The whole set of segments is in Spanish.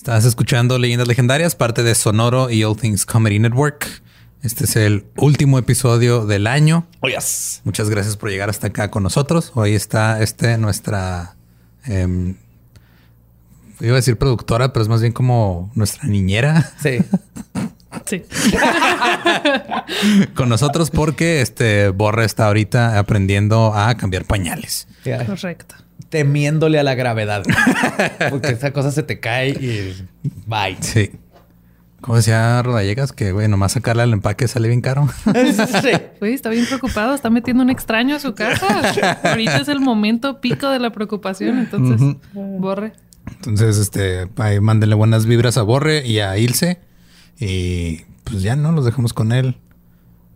Estás escuchando Leyendas Legendarias, parte de Sonoro y All Things Comedy Network. Este es el último episodio del año. Oh, yes. Muchas gracias por llegar hasta acá con nosotros. Hoy está este nuestra em, iba a decir productora, pero es más bien como nuestra niñera. Sí. Sí. con nosotros porque este Borre está ahorita aprendiendo a cambiar pañales. Correcto. Temiéndole a la gravedad. porque esa cosa se te cae y bye. Sí. Como decía Rodallegas, que güey, nomás sacarle al empaque sale bien caro. sí. Güey, está bien preocupado, está metiendo un extraño a su casa. Ahorita es el momento pico de la preocupación, entonces borre. Entonces, este, ahí mándenle buenas vibras a Borre y a Ilse. Y pues ya no los dejamos con el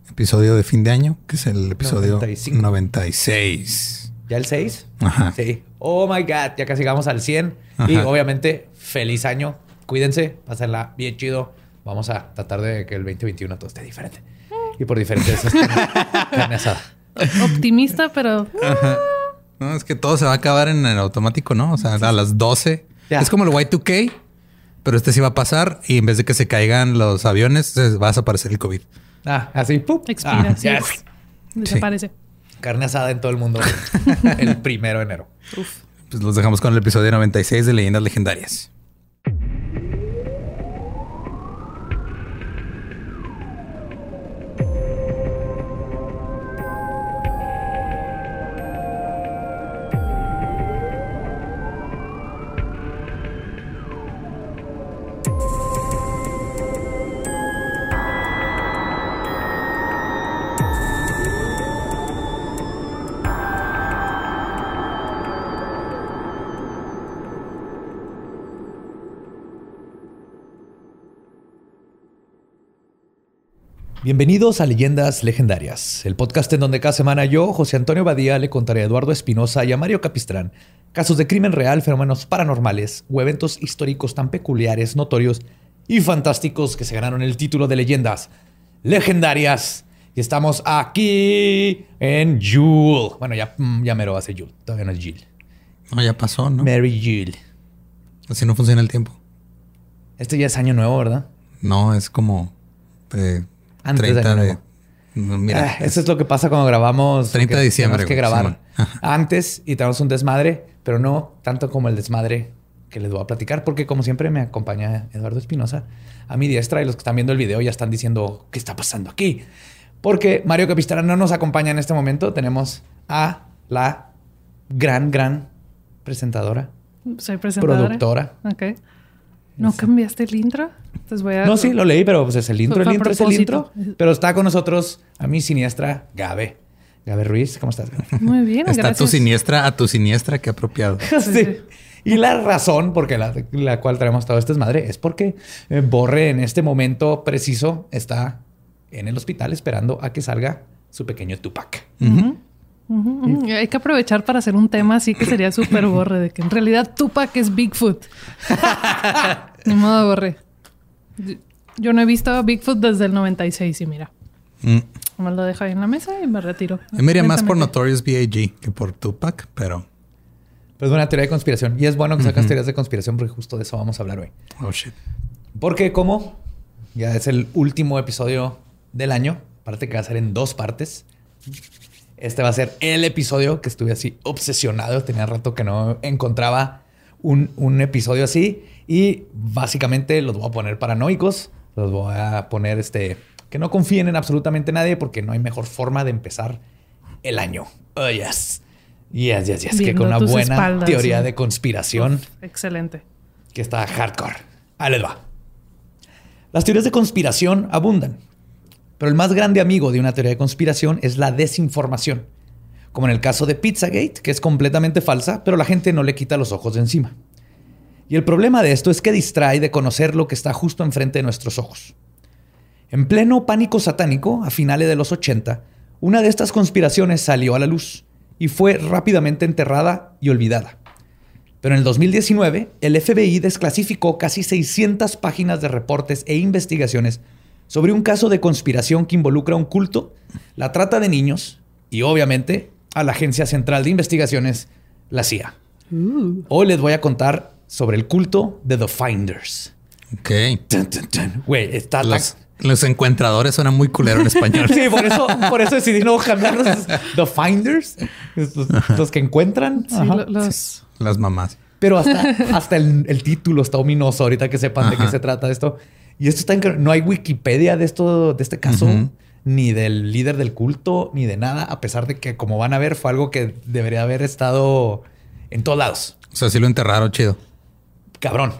episodio de fin de año, que es el episodio 96. ¿Ya el 6? Ajá. Sí. Oh my God, ya casi llegamos al 100. Y obviamente, feliz año. Cuídense, pásenla bien chido. Vamos a tratar de que el 2021 todo esté diferente. Y por diferentes carne Optimista, pero. No, es que todo se va a acabar en el automático, ¿no? O sea, a las 12. Es como el Y2K. Pero este sí va a pasar y en vez de que se caigan los aviones, va a desaparecer el COVID. Ah, así, ¡pum! Expira. Ah, Desaparece. Carne asada en todo el mundo el primero de enero. Uf. Pues los dejamos con el episodio 96 de Leyendas Legendarias. Bienvenidos a Leyendas Legendarias, el podcast en donde cada semana yo, José Antonio Badía, le contaré a Eduardo Espinosa y a Mario Capistrán casos de crimen real, fenómenos paranormales o eventos históricos tan peculiares, notorios y fantásticos que se ganaron el título de Leyendas Legendarias. Y estamos aquí en Jule. Bueno, ya, mm, ya mero hace Jule, todavía no es Jill. No, ya pasó, ¿no? Mary Jill. Así no funciona el tiempo. Este ya es año nuevo, ¿verdad? No, es como... Eh, antes de, Mira, ah, eso es lo que pasa cuando grabamos. 30 de diciembre. Tenemos que grabar antes y tenemos un desmadre, pero no tanto como el desmadre que les voy a platicar, porque como siempre me acompaña Eduardo Espinosa a mi diestra y los que están viendo el video ya están diciendo qué está pasando aquí. Porque Mario Capistrán no nos acompaña en este momento. Tenemos a la gran, gran presentadora. Soy presentadora. Productora. Ok. ¿No cambiaste el intro? No, sí, lo leí, pero pues es el intro. El intro es el intro. Pero está con nosotros a mi siniestra Gabe. Gabe Ruiz, ¿cómo estás? Muy bien, Está tu siniestra a tu siniestra, qué apropiado. sí. Y la razón por la, la cual traemos todo este desmadre es porque eh, Borre en este momento preciso está en el hospital esperando a que salga su pequeño Tupac. Hay que aprovechar para hacer un tema así que sería súper borre, de que en realidad Tupac es Bigfoot. Ni modo borre. Yo no he visto Bigfoot desde el 96 y mira. Mm. Me lo dejo ahí en la mesa y me retiro. Yo me más por Notorious B.I.G. que por Tupac, pero... Pero es una teoría de conspiración. Y es bueno que sacas teorías de conspiración porque justo de eso vamos a hablar hoy. Oh, shit. Porque como ya es el último episodio del año, aparte que va a ser en dos partes. Este va a ser el episodio que estuve así obsesionado. Tenía rato que no encontraba un, un, episodio así. Y básicamente los voy a poner paranoicos. Los voy a poner este. Que no confíen en absolutamente nadie porque no hay mejor forma de empezar el año. Oh, yes. Yes, yes, yes. que con una buena teoría de conspiración. excelente. Que está hardcore. Ahí les va. Las teorías de conspiración abundan. Pero el más grande amigo de una teoría de conspiración es la desinformación, como en el caso de Pizzagate, que es completamente falsa, pero la gente no le quita los ojos de encima. Y el problema de esto es que distrae de conocer lo que está justo enfrente de nuestros ojos. En pleno pánico satánico, a finales de los 80, una de estas conspiraciones salió a la luz y fue rápidamente enterrada y olvidada. Pero en el 2019, el FBI desclasificó casi 600 páginas de reportes e investigaciones sobre un caso de conspiración que involucra un culto, la trata de niños y obviamente a la Agencia Central de Investigaciones, la CIA. Uh. Hoy les voy a contar sobre el culto de The Finders. Ok. Güey, está los, los encuentradores suenan muy culero en español. sí, por eso, por eso decidí no cambiarlos. The Finders, los, que encuentran. Sí, los... Las mamás. Pero hasta, hasta el, título está ominoso ahorita que sepan de qué se trata esto. Y esto está en, no hay Wikipedia de esto, de este caso, ni del líder del culto, ni de nada, a pesar de que, como van a ver, fue algo que debería haber estado en todos lados. O sea, sí lo enterraron chido. Cabrón.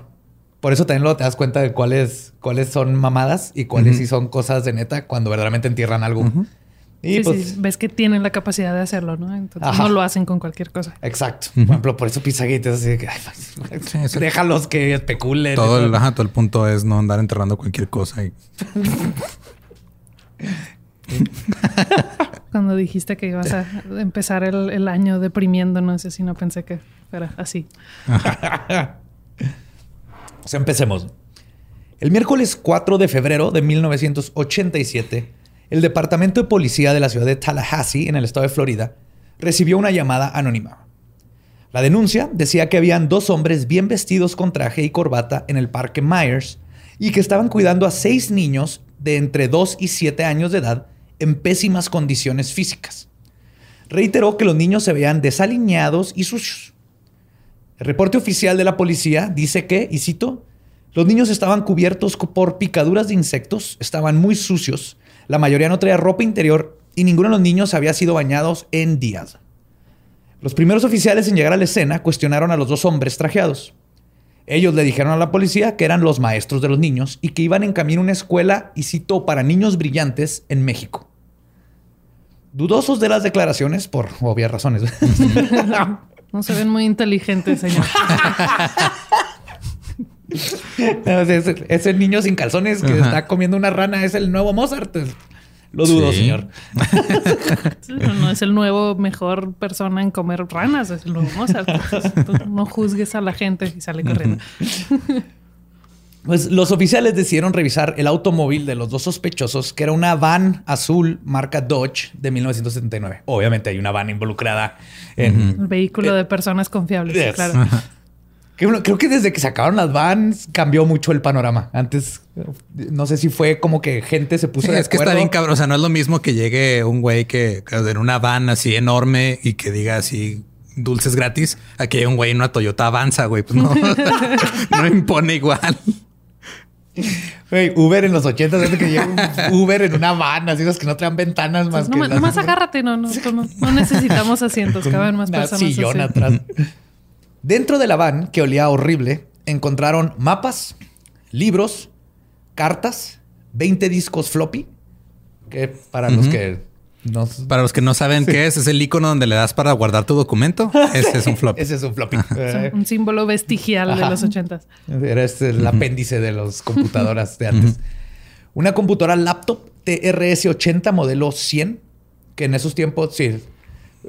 Por eso también luego te das cuenta de cuáles, cuáles son mamadas y cuáles sí son cosas de neta cuando verdaderamente entierran algo. Y pues, ves que tienen la capacidad de hacerlo, ¿no? Entonces no lo hacen con cualquier cosa. Exacto. Por ejemplo, por eso Pizzagate es así de que pues, déjalos que especulen. Todo el, todo el punto es no andar enterrando cualquier cosa. Cuando dijiste que ibas a empezar el, el año deprimiendo, no sé si no pensé que fuera así. O sea, empecemos. El miércoles 4 de febrero de 1987, el Departamento de Policía de la ciudad de Tallahassee, en el estado de Florida, recibió una llamada anónima. La denuncia decía que habían dos hombres bien vestidos con traje y corbata en el parque Myers y que estaban cuidando a seis niños de entre 2 y 7 años de edad en pésimas condiciones físicas. Reiteró que los niños se veían desaliñados y sucios. El reporte oficial de la policía dice que, y cito, los niños estaban cubiertos por picaduras de insectos, estaban muy sucios, la mayoría no traía ropa interior y ninguno de los niños había sido bañados en días. Los primeros oficiales en llegar a la escena cuestionaron a los dos hombres trajeados. Ellos le dijeron a la policía que eran los maestros de los niños y que iban en camino a una escuela, y citó, para niños brillantes en México. Dudosos de las declaraciones, por obvias razones. No se ven muy inteligentes, señor. ese, niño sin calzones que está comiendo una rana es el nuevo Mozart. Lo dudo, señor. no, es el nuevo mejor persona en comer ranas, es el nuevo Mozart. no juzgues a la gente y sale corriendo. Pues los oficiales decidieron revisar el automóvil de los dos sospechosos, que era una van azul marca Dodge de 1979. Obviamente hay una van involucrada en... El vehículo de personas confiables, claro. Creo que desde que sacaron las vans cambió mucho el panorama. Antes, no sé si fue como que gente se puso de Es que está bien cabrón. O sea, no es lo mismo que llegue un güey que en una van así enorme y que diga así dulces gratis a que un güey en una Toyota Avanza, güey. Pues no, no impone igual. Uber en los 80 es que llega un Uber en una van, así los que no traen ventanas más pues no, más agárrate, no, no, no, necesitamos asientos, caben más personas. Sillón atrás. Dentro de la van, que olía horrible, encontraron mapas, libros, cartas, 20 discos floppy, que para los que para los que no saben qué es, es el icono donde le das para guardar tu documento. Ese es un floppy. Ese es un floppy. un símbolo vestigial de los ochentas. Era este, el apéndice de las computadoras de antes. Una computadora laptop TRS-80 modelo 100, que en esos tiempos, sí,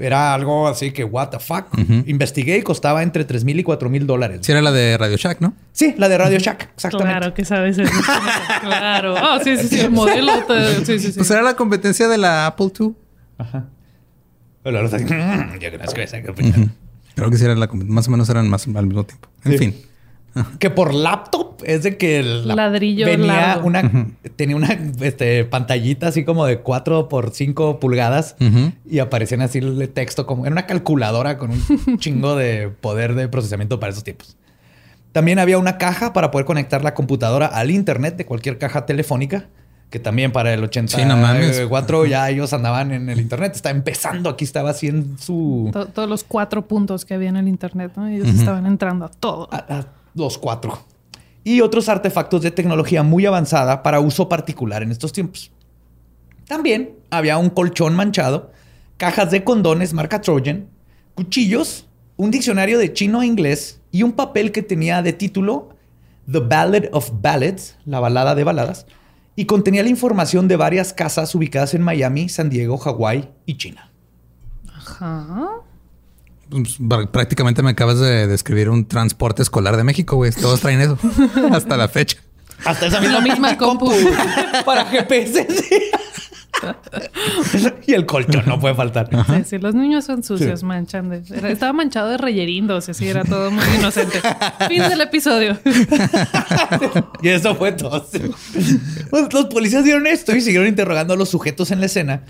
era algo así que, what the fuck. Investigué y costaba entre 3 mil y 4 mil dólares. Sí, era la de Radio Shack, ¿no? Sí, la de Radio Shack, exactamente. Claro que sabes eso. claro. Oh, sí, sí, sí, el modelo. Sí, sí, sí. Pues era la competencia de la Apple II. Ajá. Pero Yo creo que Creo que sí, era la, más o menos eran más al mismo tiempo. En fin. que por laptop es de que el ladrillo venía una tenía una este, pantallita así como de 4 por 5 pulgadas y aparecían así el texto como era una calculadora con un chingo de poder de procesamiento para esos tiempos. También había una caja para poder conectar la computadora al internet de cualquier caja telefónica. Que también para el 84 ya ellos andaban en el internet. Está empezando. Aquí estaba así en su. todos los cuatro puntos que había en el internet, ¿no? Ellos estaban entrando a todo. a los cuatro. Y otros artefactos de tecnología muy avanzada para uso particular en estos tiempos. También había un colchón manchado, cajas de condones marca Trojan, cuchillos, un diccionario de chino a inglés y un papel que tenía de título The Ballad of Ballads, la balada de baladas, y contenía la información de varias casas ubicadas en Miami, San Diego, Hawái y China. Ajá. Pues, prácticamente me acabas de describir un transporte escolar de México, güey. Todos traen eso. Hasta la fecha. Hasta esa misma, misma compu. Para GPS. y el colchón no puede faltar. Sí, sí, los niños son sucios, manchan. estaba manchado de reyerindos, así era todo muy inocente. fin del episodio. y eso fue todo. Pues, los policías dieron esto y siguieron interrogando a los sujetos en la escena.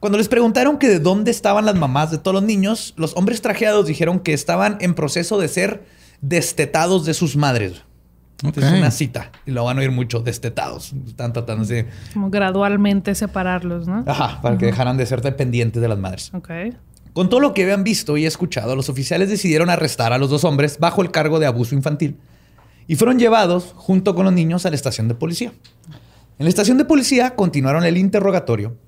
Cuando les preguntaron que de dónde estaban las mamás de todos los niños, los hombres trajeados dijeron que estaban en proceso de ser destetados de sus madres. Es una cita y lo van a oír mucho, destetados. Están tratando de... Como gradualmente separarlos, ¿no? Ajá, para que dejaran de ser dependientes de las madres. Ok. Con todo lo que habían visto y escuchado, los oficiales decidieron arrestar a los dos hombres bajo el cargo de abuso infantil y fueron llevados junto con los niños a la estación de policía. En la estación de policía continuaron el interrogatorio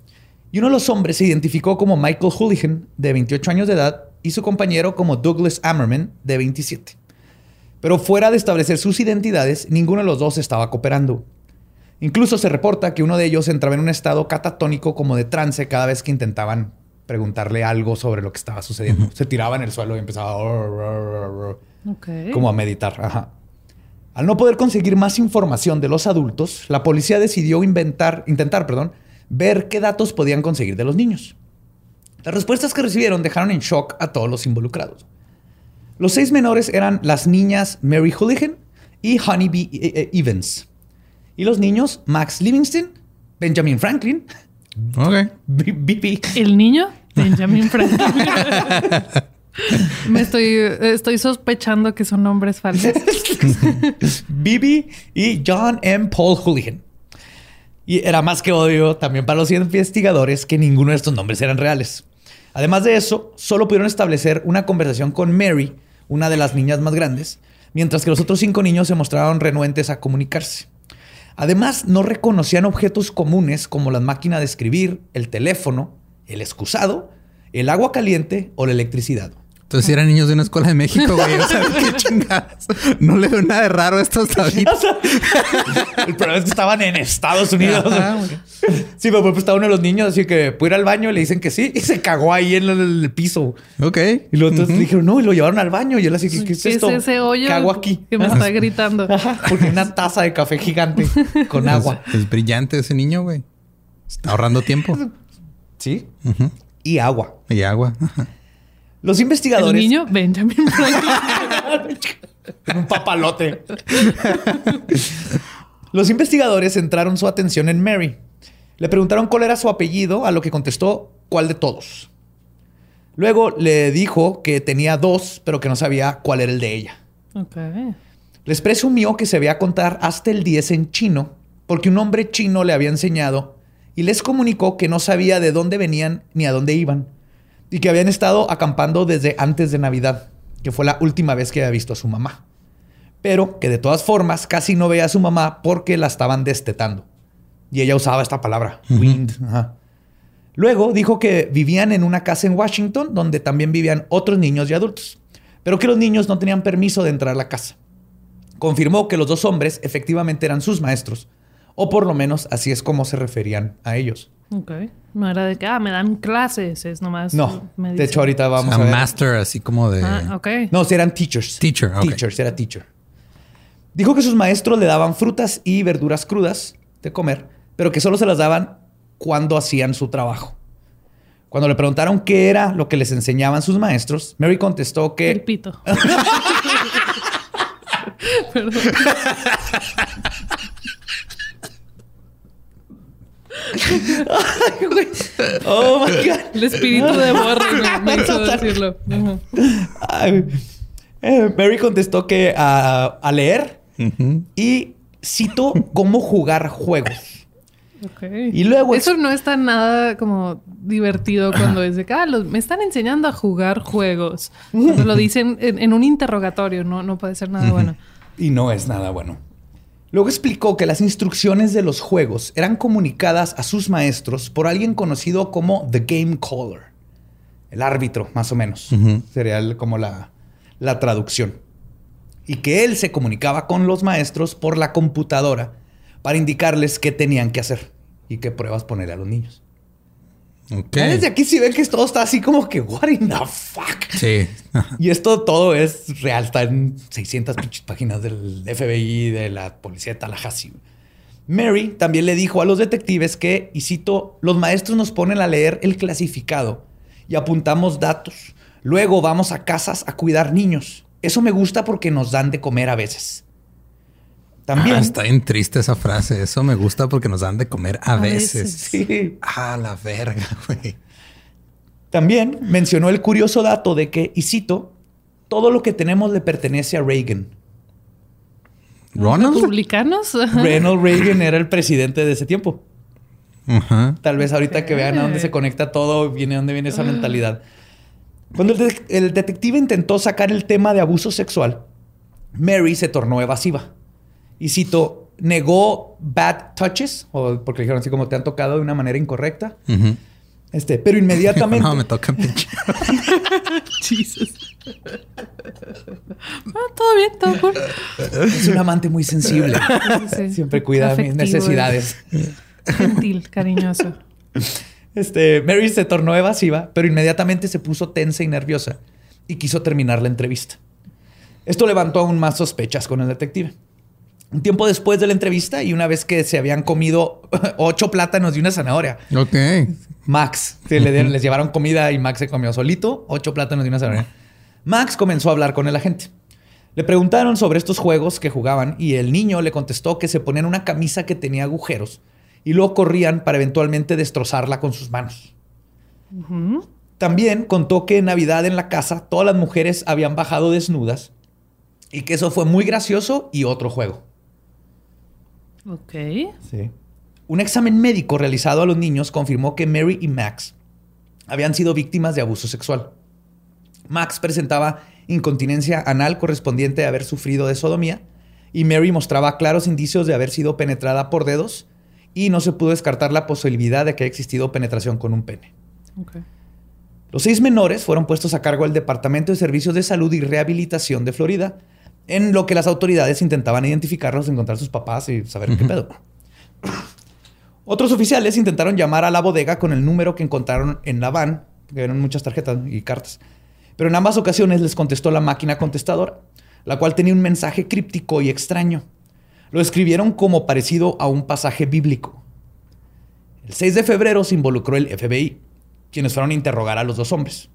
y uno de los hombres se identificó como Michael Hooligan, de 28 años de edad, y su compañero como Douglas Ammerman, de 27. Pero fuera de establecer sus identidades, ninguno de los dos estaba cooperando. Incluso se reporta que uno de ellos entraba en un estado catatónico como de trance cada vez que intentaban preguntarle algo sobre lo que estaba sucediendo. Se tiraba en el suelo y empezaba como a meditar. Al no poder conseguir más información de los adultos, la policía decidió inventar, intentar perdón, ver qué datos podían conseguir de los niños. Las respuestas que recibieron dejaron en shock a todos los involucrados. Los seis menores eran las niñas Mary Hooligan y Honeybee eh, eh, Evans. Y los niños Max Livingston, Benjamin Franklin. Ok. ¿El niño? Benjamin Franklin. Me estoy, estoy sospechando que son nombres falsos. Bibi y John M. Paul Hooligan. Y era más que obvio también para los investigadores que ninguno de estos nombres eran reales. Además de eso, solo pudieron establecer una conversación con Mary, una de las niñas más grandes, mientras que los otros cinco niños se mostraron renuentes a comunicarse. Además, no reconocían objetos comunes como la máquina de escribir, el teléfono, el excusado, el agua caliente o la electricidad. Entonces, si eran niños de una escuela de México, güey, o sea, qué chingadas. No le veo nada de raro a estos ahorita. el problema es que estaban en Estados Unidos. sí, pero pues estaba uno de los niños, así que puede ir al baño, le dicen que sí, y se cagó ahí en el, piso. Ok. Y los otros dijeron, no, y lo llevaron al baño. Y él así, ¿qué, es esto? ese hoyo ¿Qué hago aquí? Que me está gritando. porque una taza de café gigante con agua. Es, brillante ese niño, güey. Está ahorrando tiempo. Sí. Y agua. Y agua. Los investigadores. El niño Benjamin Franklin. un papalote. Los investigadores centraron su atención en Mary. Le preguntaron cuál era su apellido, a lo que contestó cuál de todos. Luego le dijo que tenía dos, pero que no sabía cuál era el de ella. Okay. Les presumió que se veía contar hasta el 10 en chino, porque un hombre chino le había enseñado y les comunicó que no sabía de dónde venían ni a dónde iban y que habían estado acampando desde antes de Navidad, que fue la última vez que había visto a su mamá. Pero que de todas formas casi no veía a su mamá porque la estaban destetando. Y ella usaba esta palabra, wind. Luego dijo que vivían en una casa en Washington donde también vivían otros niños y adultos, pero que los niños no tenían permiso de entrar a la casa. Confirmó que los dos hombres efectivamente eran sus maestros, o por lo menos así es como se referían a ellos. Ok. No era de que, ah, me dan clases, es nomás. No. De hecho, ahorita vamos a ver. master, así como de. Ah, ok. No, si eran teachers. Teacher, okay. Teachers, era teacher. Dijo que sus maestros le daban frutas y verduras crudas de comer, pero que solo se las daban cuando hacían su trabajo. Cuando le preguntaron qué era lo que les enseñaban sus maestros, Mary contestó que. El pito. Perdón. oh my God. El espíritu de Borre me, hizo decirlo. Eh, Mary contestó que a leer y citó cómo jugar juegos. Okay. Y luego eso no está nada como divertido cuando dice que ah, me están enseñando a jugar juegos. Cuando lo dicen en, un interrogatorio, no, no puede ser nada bueno. Y no es nada bueno. Luego explicó que las instrucciones de los juegos eran comunicadas a sus maestros por alguien conocido como The Game Caller, el árbitro, más o menos. Sería como la, la traducción. Y que él se comunicaba con los maestros por la computadora para indicarles qué tenían que hacer y qué pruebas poner a los niños. Desde aquí sí ven que todo está así como que, what in the fuck. Sí. y esto todo es real. Está en 600 páginas del FBI, de la policía de Tallahassee. Mary también le dijo a los detectives que, y cito, los maestros nos ponen a leer el clasificado y apuntamos datos. Luego vamos a casas a cuidar niños. Eso me gusta porque nos dan de comer a veces. También. Ah, está bien triste esa frase. Eso me gusta porque nos dan de comer a, veces. Sí. Ah, la verga, güey. También mencionó el curioso dato de que, y cito, todo lo que tenemos le pertenece a Reagan. ¿Ronald? ¿Republicanos? Ronald Reagan era el presidente de ese tiempo. Tal vez ahorita que vean a dónde se conecta todo, viene dónde viene esa mentalidad. Cuando el, detective intentó sacar el tema de abuso sexual, Mary se tornó evasiva. Y cito, negó bad touches, o porque dijeron así como te han tocado de una manera incorrecta. Este, pero inmediatamente. no, me toca pinche. Jesus. Ah, todo bien, todo cool. Es un amante muy sensible. Siempre cuida mis necesidades. Gentil, cariñoso. Este, Mary se tornó evasiva, pero inmediatamente se puso tensa y nerviosa y quiso terminar la entrevista. Esto levantó aún más sospechas con el detective. Un tiempo después de la entrevista y una vez que se habían comido ocho plátanos y una zanahoria. Ok. Max, les llevaron comida y Max se comió solito ocho plátanos y una zanahoria. Max comenzó a hablar con el agente. Le preguntaron sobre estos juegos que jugaban y el niño le contestó que se ponían una camisa que tenía agujeros y luego corrían para eventualmente destrozarla con sus manos. También contó que en Navidad en la casa todas las mujeres habían bajado desnudas y que eso fue muy gracioso y otro juego. Ok. Sí. Un examen médico realizado a los niños confirmó que Mary y Max habían sido víctimas de abuso sexual. Max presentaba incontinencia anal correspondiente a haber sufrido de sodomía y Mary mostraba claros indicios de haber sido penetrada por dedos y no se pudo descartar la posibilidad de que haya existido penetración con un pene. Los seis menores fueron puestos a cargo del Departamento de Servicios de Salud y Rehabilitación de Florida, en lo que las autoridades intentaban identificarlos, encontrar a sus papás y saber qué pedo. Otros oficiales intentaron llamar a la bodega con el número que encontraron en la van, que eran muchas tarjetas y cartas. Pero en ambas ocasiones les contestó la máquina contestadora, la cual tenía un mensaje críptico y extraño. Lo escribieron como parecido a un pasaje bíblico. El 6 de febrero se involucró el FBI, quienes fueron a interrogar a los dos hombres.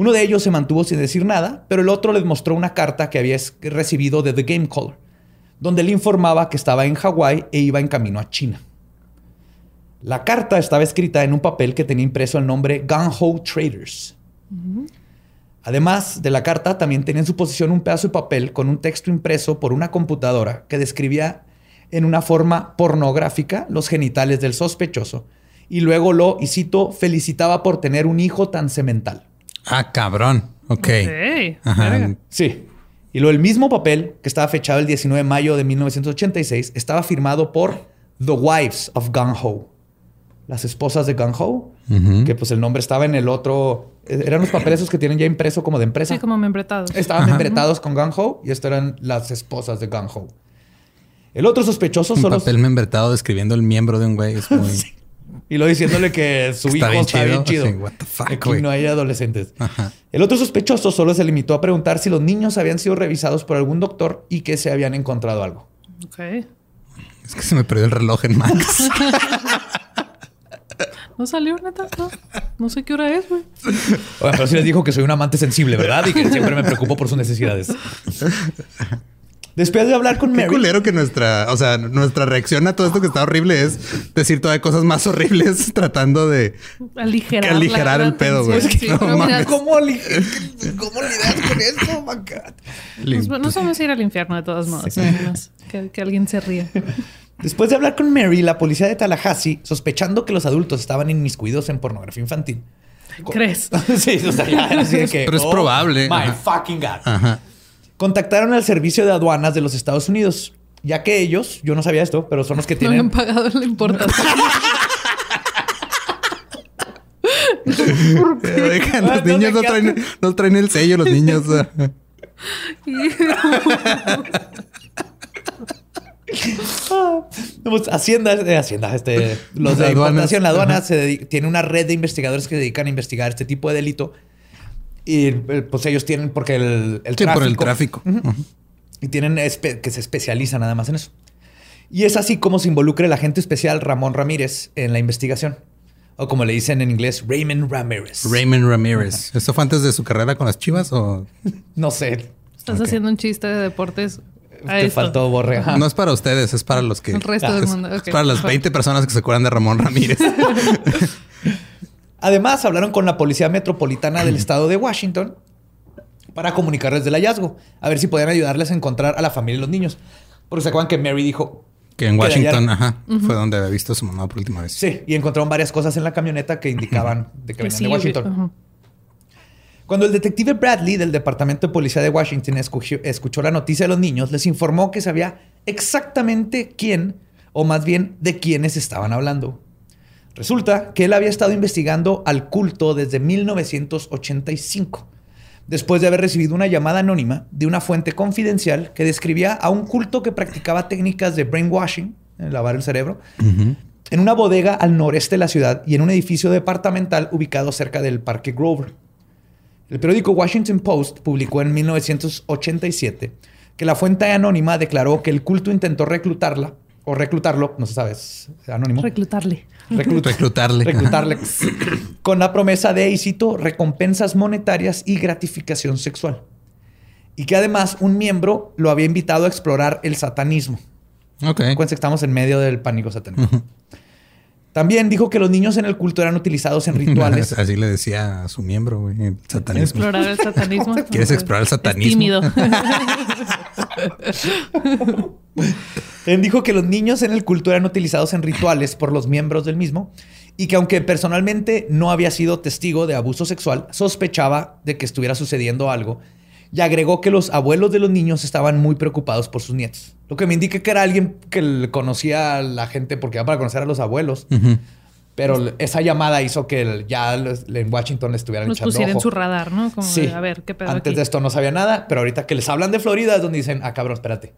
Uno de ellos se mantuvo sin decir nada, pero el otro les mostró una carta que había recibido de The Game Caller, donde le informaba que estaba en Hawái e iba en camino a China. La carta estaba escrita en un papel que tenía impreso el nombre Gun Ho Traders. Además de la carta, también tenía en su posición un pedazo de papel con un texto impreso por una computadora que describía en una forma pornográfica los genitales del sospechoso y luego lo, y cito, felicitaba por tener un hijo tan semental. Ah, cabrón. Ok. Sí. Y luego el mismo papel, que estaba fechado el 19 de mayo de 1986, estaba firmado por The Wives of Gung Ho las esposas de Gun Ho, que pues el nombre estaba en el otro. Eran los papeles esos que tienen ya impreso como de empresa. Sí, como membretados. Estaban membretados con Gun Ho y esto eran las esposas de Gun Ho. El otro sospechoso un solo. papel membretado describiendo el miembro de un güey. Es muy... Y lo diciéndole que su hijo está bien chido. what the fuck, Aquí no hay adolescentes. El otro sospechoso solo se limitó a preguntar si los niños habían sido revisados por algún doctor y que se habían encontrado algo. Ok. Es que se me perdió el reloj en Max. No salió, neta. No, sé qué hora es, güey. Bueno, pero sí les dijo que soy un amante sensible, ¿verdad? Y que siempre me preocupo por sus necesidades. Después de hablar con Mary. Qué culero que nuestra, o sea, nuestra reacción a todo esto que está horrible es decir todavía cosas más horribles tratando de aligerar, aligerar el pedo, güey. ¿Cómo, lidias con esto, Nos, nos, vamos a ir al infierno de todas maneras. Que, que alguien se ríe. Después de hablar con Mary, la policía de Tallahassee, sospechando que los adultos estaban inmiscuidos en pornografía infantil. ¿Crees? sí, o sea, ya así de que. Pero es oh, probable. My fucking God. Contactaron al servicio de aduanas de los Estados Unidos, ya que ellos, yo no sabía esto, pero son los que tienen. No han pagado la importancia. los niños no traen, no traen, el sello, los niños. Hacienda, eh, Hacienda, este, los de importación, la aduana tiene una red de investigadores que se dedican a investigar este tipo de delito. Y eh, pues ellos tienen, porque el, el tráfico. por el tráfico. Y tienen que se especializan nada más en eso. Y es así como se involucra el agente especial Ramón Ramírez en la investigación. O como le dicen en inglés, Raymond Ramírez. Raymond Ramírez. ¿Esto fue antes de su carrera con las chivas o...? no sé. Estás haciendo un chiste de deportes te faltó borre. No es para ustedes, es para los que. El resto del mundo. Es para las 20 personas que se acuerdan de Ramón Ramírez. Además, hablaron con la Policía Metropolitana del Estado de Washington para comunicarles del hallazgo, a ver si podían ayudarles a encontrar a la familia y los niños. Porque se acuerdan que Mary dijo que en Washington, ajá, fue donde había visto a su mamá por última vez. Sí, y encontraron varias cosas en la camioneta que indicaban de que venían de Washington. Cuando el detective Bradley del Departamento de Policía de Washington escuchó la noticia de los niños, les informó que sabía exactamente quién, o más bien de quiénes estaban hablando. Resulta que él había estado investigando al culto desde 1985, después de haber recibido una llamada anónima de una fuente confidencial que describía a un culto que practicaba técnicas de brainwashing, lavar el cerebro, en una bodega al noreste de la ciudad y en un edificio departamental ubicado cerca del Parque Grover. El periódico Washington Post publicó en 1987 que la fuente anónima declaró que el culto intentó reclutarla o reclutarlo, no se sabe, es anónimo. Reclutarle. reclutarle. Reclutarle. con la promesa de, y cito, recompensas monetarias y gratificación sexual. Y que además un miembro lo había invitado a explorar el satanismo. Ok. que estamos en medio del pánico satánico. También dijo que los niños en el culto eran utilizados en rituales. Así le decía a su miembro, güey, el satanismo. Explorar el satanismo. ¿Quieres explorar el satanismo? tímido. También dijo que los niños en el culto eran utilizados en rituales por los miembros del mismo y que aunque personalmente no había sido testigo de abuso sexual, sospechaba de que estuviera sucediendo algo y agregó que los abuelos de los niños estaban muy preocupados por sus nietos. Lo que me indica que era alguien que conocía a la gente porque iba para conocer a los abuelos. Pero esa llamada hizo que ya en Washington estuvieran Los pusieran en su radar, ¿no? Como sí. a ver, ¿qué pedo Antes de esto no sabía nada, pero ahorita que les hablan de Florida es donde dicen, ah, cabrón, espérate.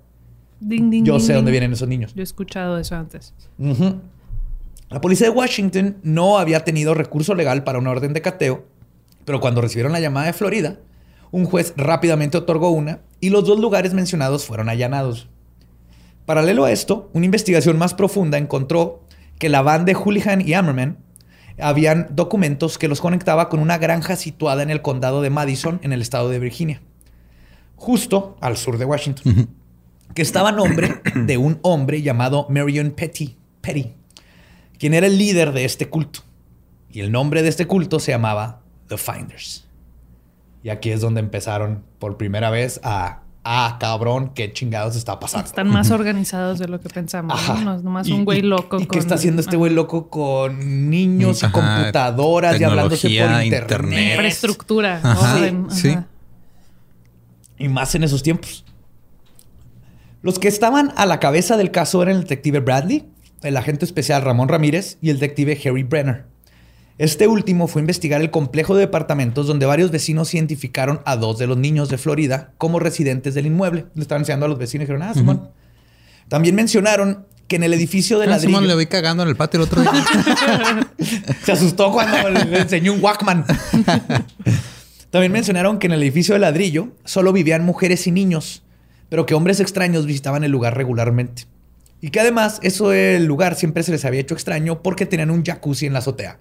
Ding, ding, Yo sé dónde vienen esos niños. Yo he escuchado eso antes. La policía de Washington no había tenido recurso legal para una orden de cateo, pero cuando recibieron la llamada de Florida, un juez rápidamente otorgó una y los dos lugares mencionados fueron allanados. Paralelo a esto, una investigación más profunda encontró que la banda de Houlihan y Ammerman habían documentos que los conectaba con una granja situada en el condado de Madison, en el estado de Virginia, justo al sur de Washington, que estaba a nombre de un hombre llamado Marion Petty, Petty, quien era el líder de este culto. Y el nombre de este culto se llamaba The Finders. Y aquí es donde empezaron por primera vez a, ah, cabrón, qué chingados está pasando. Están más organizados de lo que pensamos. ¿no? es nomás un güey loco. ¿Y, qué está haciendo este güey loco con niños y computadoras y hablándose por internet? Infraestructura. sí. Y más en esos tiempos. Los que estaban a la cabeza del caso eran el detective Bradley, el agente especial Ramón Ramírez y el detective Harry Brenner. Este último fue a investigar el complejo de departamentos donde varios vecinos identificaron a dos de los niños de Florida como residentes del inmueble. Le estaban enseñando a los vecinos y dijeron, ah, Simón. También mencionaron que en el edificio de ah, ladrillo... Simón le vi cagando en el patio el otro día. Se asustó cuando le enseñó un Walkman. También mencionaron que en el edificio de ladrillo solo vivían mujeres y niños, pero que hombres extraños visitaban el lugar regularmente. Y que además eso el lugar siempre se les había hecho extraño porque tenían un jacuzzi en la azotea.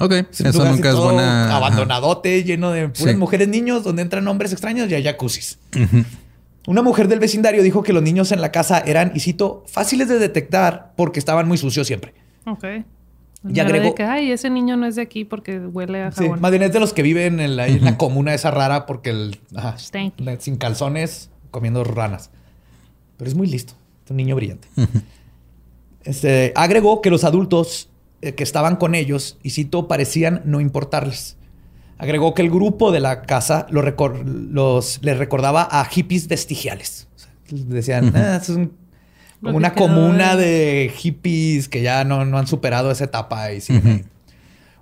Ok, eso nunca es buena. Abandonadote, lleno de puras mujeres, niños, donde entran hombres extraños y hay jacuzzis. Una mujer del vecindario dijo que los niños en la casa eran, y cito, fáciles de detectar porque estaban muy sucios siempre. Ok. Y agregó. que, ay, ese niño no es de aquí porque huele a jabón. Sí, más bien es de los que viven en la, comuna esa rara porque el. Ajá, sin calzones, comiendo ranas. Pero es muy listo. Es un niño brillante. este, agregó que los adultos eh, que estaban con ellos, y cito, parecían no importarles. Agregó que el grupo de la casa los, les recordaba a hippies vestigiales. decían, ah, es como una comuna de hippies que ya no, han superado esa etapa y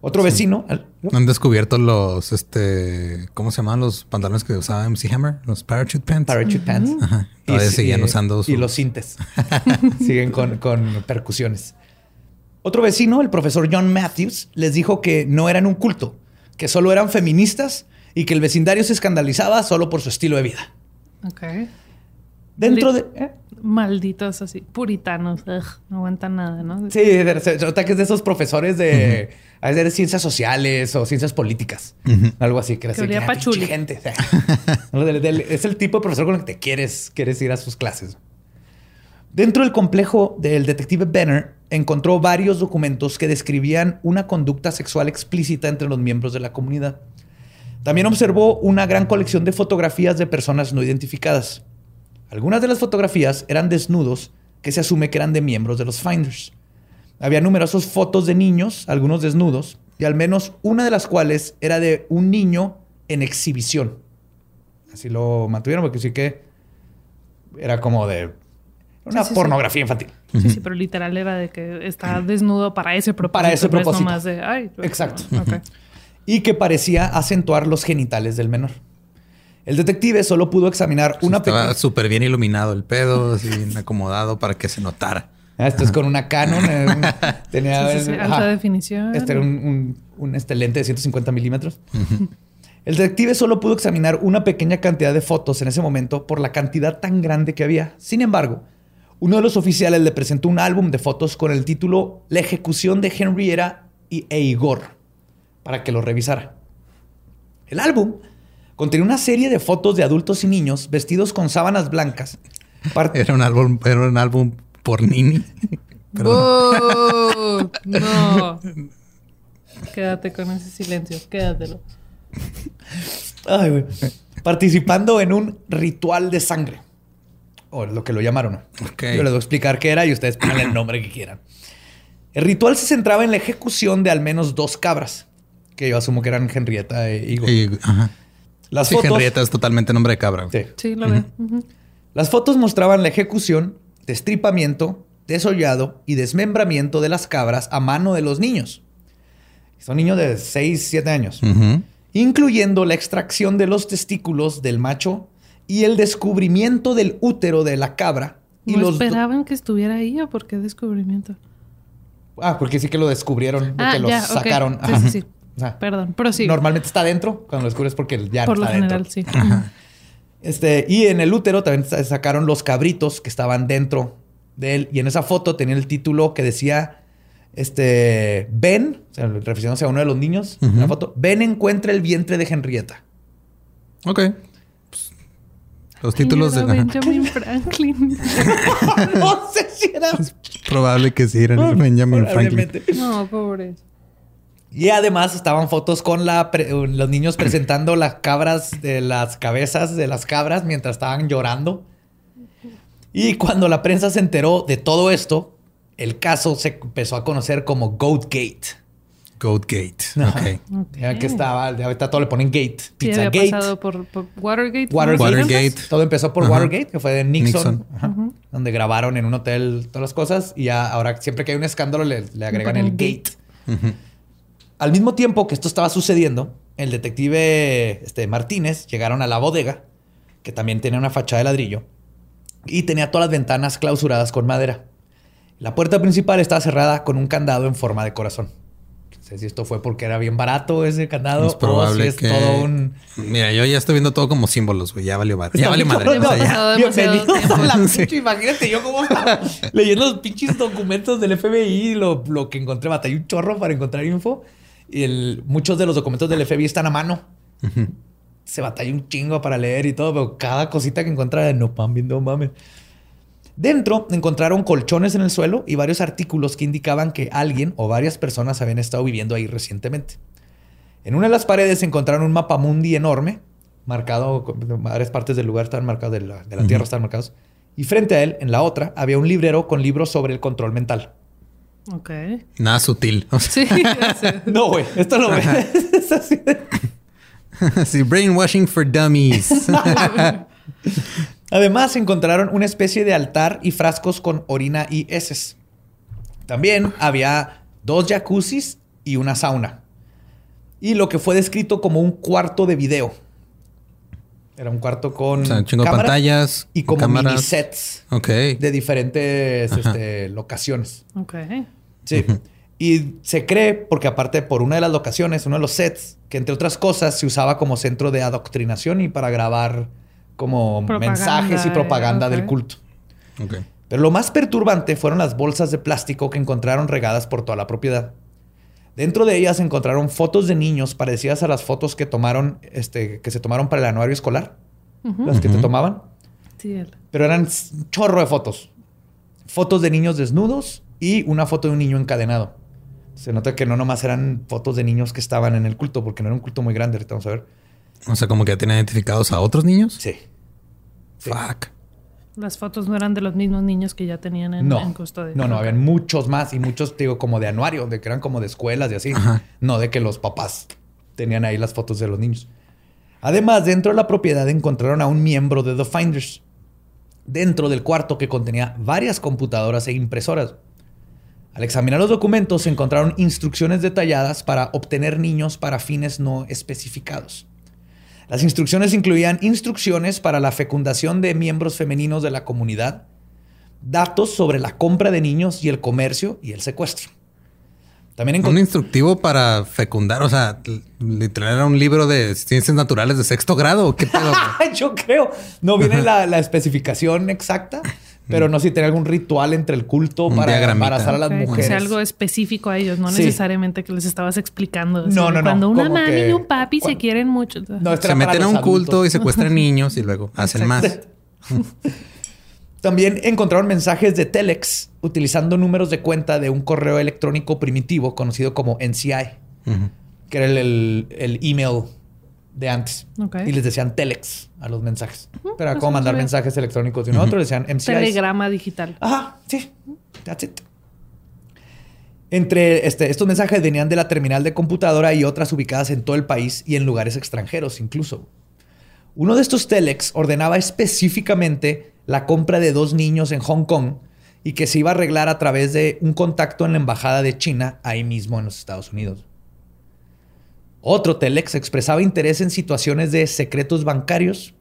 Otro vecino. Han descubierto los, este, ¿cómo se llaman los pantalones que usaba MC Hammer? Los parachute pants. Parachute pants. Todavía seguían usando. Y los cintes. Siguen con, con percusiones. Otro vecino, el profesor John Matthews, les dijo que no eran un culto, que solo eran feministas y que el vecindario se escandalizaba solo por su estilo de vida. Ok. Dentro de... ¿eh? Malditos así, puritanos. no aguantan nada, ¿no? Sí, ataques de esos profesores de, de ciencias sociales o ciencias políticas. Algo así. Que, que así, gente. es el tipo de profesor con el que te quieres, quieres ir a sus clases. Dentro del complejo del detective Benner encontró varios documentos que describían una conducta sexual explícita entre los miembros de la comunidad. También observó una gran colección de fotografías de personas no identificadas. Algunas de las fotografías eran desnudos que se asume que eran de miembros de los Finders. Había numerosas fotos de niños, algunos desnudos, y al menos una de las cuales era de un niño en exhibición. Así lo mantuvieron porque sí que era como de una pornografía infantil. Sí, sí, pero literal era de que está desnudo para ese propósito. Para ese propósito. más de, Ay, pues, Exacto. Y que parecía acentuar los genitales del menor. El detective solo pudo examinar una Estaba súper bien iluminado el pedo, así bien acomodado para que se notara. Ah, esto es con una Canon. Eh, tenía alta definición. Este era un, este lente de 150 milímetros. El detective solo pudo examinar una pequeña cantidad de fotos en ese momento por la cantidad tan grande que había. Sin embargo, uno de los oficiales le presentó un álbum de fotos con el título La ejecución de Henrietta y Igor para que lo revisara. El álbum contenía una serie de fotos de adultos y niños vestidos con sábanas blancas. Era un álbum, era un álbum por Nini. no. Quédate con ese silencio, quédatelo. Participando en un ritual de sangre o lo que lo llamaron. Yo les voy a explicar qué era y ustedes pongan el nombre que quieran. El ritual se centraba en la ejecución de al menos dos cabras, que yo asumo que eran Henrietta e Igor. Las sí, Henrietta es totalmente nombre de cabra. Sí, lo veo. Las fotos mostraban la ejecución, destripamiento, desollado y desmembramiento de las cabras a mano de los niños. Son niños de 6, 7 años. Incluyendo la extracción de los testículos del macho y el descubrimiento del útero de la cabra. Y ¿No esperaban que estuviera ahí o por qué descubrimiento? Ah, porque sí que lo descubrieron, porque ah, lo sacaron. Sí, sí, sí. Perdón, pero sí. Normalmente está dentro, cuando lo descubres porque ya por lo general, sí. Este, y en el útero también sacaron los cabritos que estaban dentro de él. Y en esa foto tenía el título que decía, este, Ben, o sea, refiriéndose a uno de los niños, en la foto, Ben encuentra el vientre de Henrietta. Ok. Los títulos de Benjamin Franklin. no sé si era. Es probable que sí eran Benjamin Franklin. No, pobre. Y además estaban fotos con la los niños presentando las cabras de las cabezas de las cabras mientras estaban llorando. Y cuando la prensa se enteró de todo esto, el caso se empezó a conocer como Goatgate. Goatgate. Ok. Ya que estaba, ahorita todo le ponen gate. Pizza Gate. pasado por, Watergate. Watergate. Todo empezó por Watergate, que fue de Nixon, donde grabaron en un hotel todas las cosas. Y ya ahora siempre que hay un escándalo le, agregan el gate. Al mismo tiempo que esto estaba sucediendo, el detective este, Martínez llegaron a la bodega, que también tenía una fachada de ladrillo, y tenía todas las ventanas clausuradas con madera. La puerta principal estaba cerrada con un candado en forma de corazón sé si esto fue porque era bien barato ese candado es probable o si es que... todo un... Mira, yo ya estoy viendo todo como símbolos, güey. Ya valió madre. Ya vale madre. Bienvenidos a la pinche... Imagínate yo como leyendo los pinches documentos del FBI, lo, lo que encontré. Batallé un chorro para encontrar info. Y el, muchos de los documentos del FBI están a mano. Se batalla un chingo para leer y todo, pero cada cosita que encuentra, no, pan, viendo mames. Dentro encontraron colchones en el suelo y varios artículos que indicaban que alguien o varias personas habían estado viviendo ahí recientemente. En una de las paredes encontraron un mapa mundi enorme, marcado, varias partes del lugar están marcadas, de la, tierra están marcados. Y frente a él, en la otra, había un librero con libros sobre el control mental. Ok. Nada sutil. Sí, no, güey. Esto lo ves. es así. sí, brainwashing for dummies. Además, encontraron una especie de altar y frascos con orina y heces. También había dos jacuzzis y una sauna. Y lo que fue descrito como un cuarto de video. Era un cuarto con pantallas y como mini sets de diferentes este, locaciones. Ok. Sí. Y se cree, porque aparte por una de las locaciones, uno de los sets, que entre otras cosas se usaba como centro de adoctrinación y para grabar como mensajes y propaganda del culto. Pero lo más perturbante fueron las bolsas de plástico que encontraron regadas por toda la propiedad. Dentro de ellas encontraron fotos de niños parecidas a las fotos que tomaron, este, que se tomaron para el anuario escolar, las que te tomaban. Sí. Pero eran un chorro de fotos. Fotos de niños desnudos y una foto de un niño encadenado. Se nota que no nomás eran fotos de niños que estaban en el culto, porque no era un culto muy grande, ahorita vamos a ver. O sea, como que ya tienen identificados a otros niños. Sí. Fuck. Las fotos no eran de los mismos niños que ya tenían en, no, custodia. No, no, habían muchos más y muchos, digo, como de anuario, de que eran como de escuelas y así. No de que los papás tenían ahí las fotos de los niños. Además, dentro de la propiedad encontraron a un miembro de The Finders, dentro del cuarto que contenía varias computadoras e impresoras. Al examinar los documentos se encontraron instrucciones detalladas para obtener niños para fines no especificados. Las instrucciones incluían instrucciones para la fecundación de miembros femeninos de la comunidad, datos sobre la compra de niños y el comercio y el secuestro. También un instructivo para fecundar, o sea, literal era un libro de ciencias naturales de sexto grado. ¿Qué pedo? Yo creo. No viene la, la especificación exacta, pero no sé si tenía algún ritual entre el culto para embarazar a las mujeres. O sea, algo específico a ellos, no necesariamente que les estabas explicando. no, no, Cuando una mami y un papi se quieren mucho. se meten a un culto y secuestran niños y luego hacen más. También encontraron mensajes de Telex utilizando números de cuenta de un correo electrónico primitivo conocido como NCI, que era el, el email de antes. Y les decían telex a los mensajes. Pero como mandar mensajes electrónicos de uno a otro, decían MCI. Telegrama digital. Ajá, sí. That's it. Entre este, estos mensajes venían de la terminal de computadora y otras ubicadas en todo el país y en lugares extranjeros incluso. Uno de estos telex ordenaba específicamente la compra de dos niños en Hong Kong y que se iba a arreglar a través de un contacto en la embajada de China ahí mismo en los Estados Unidos. Otro telex expresaba interés en situaciones de secretos bancarios.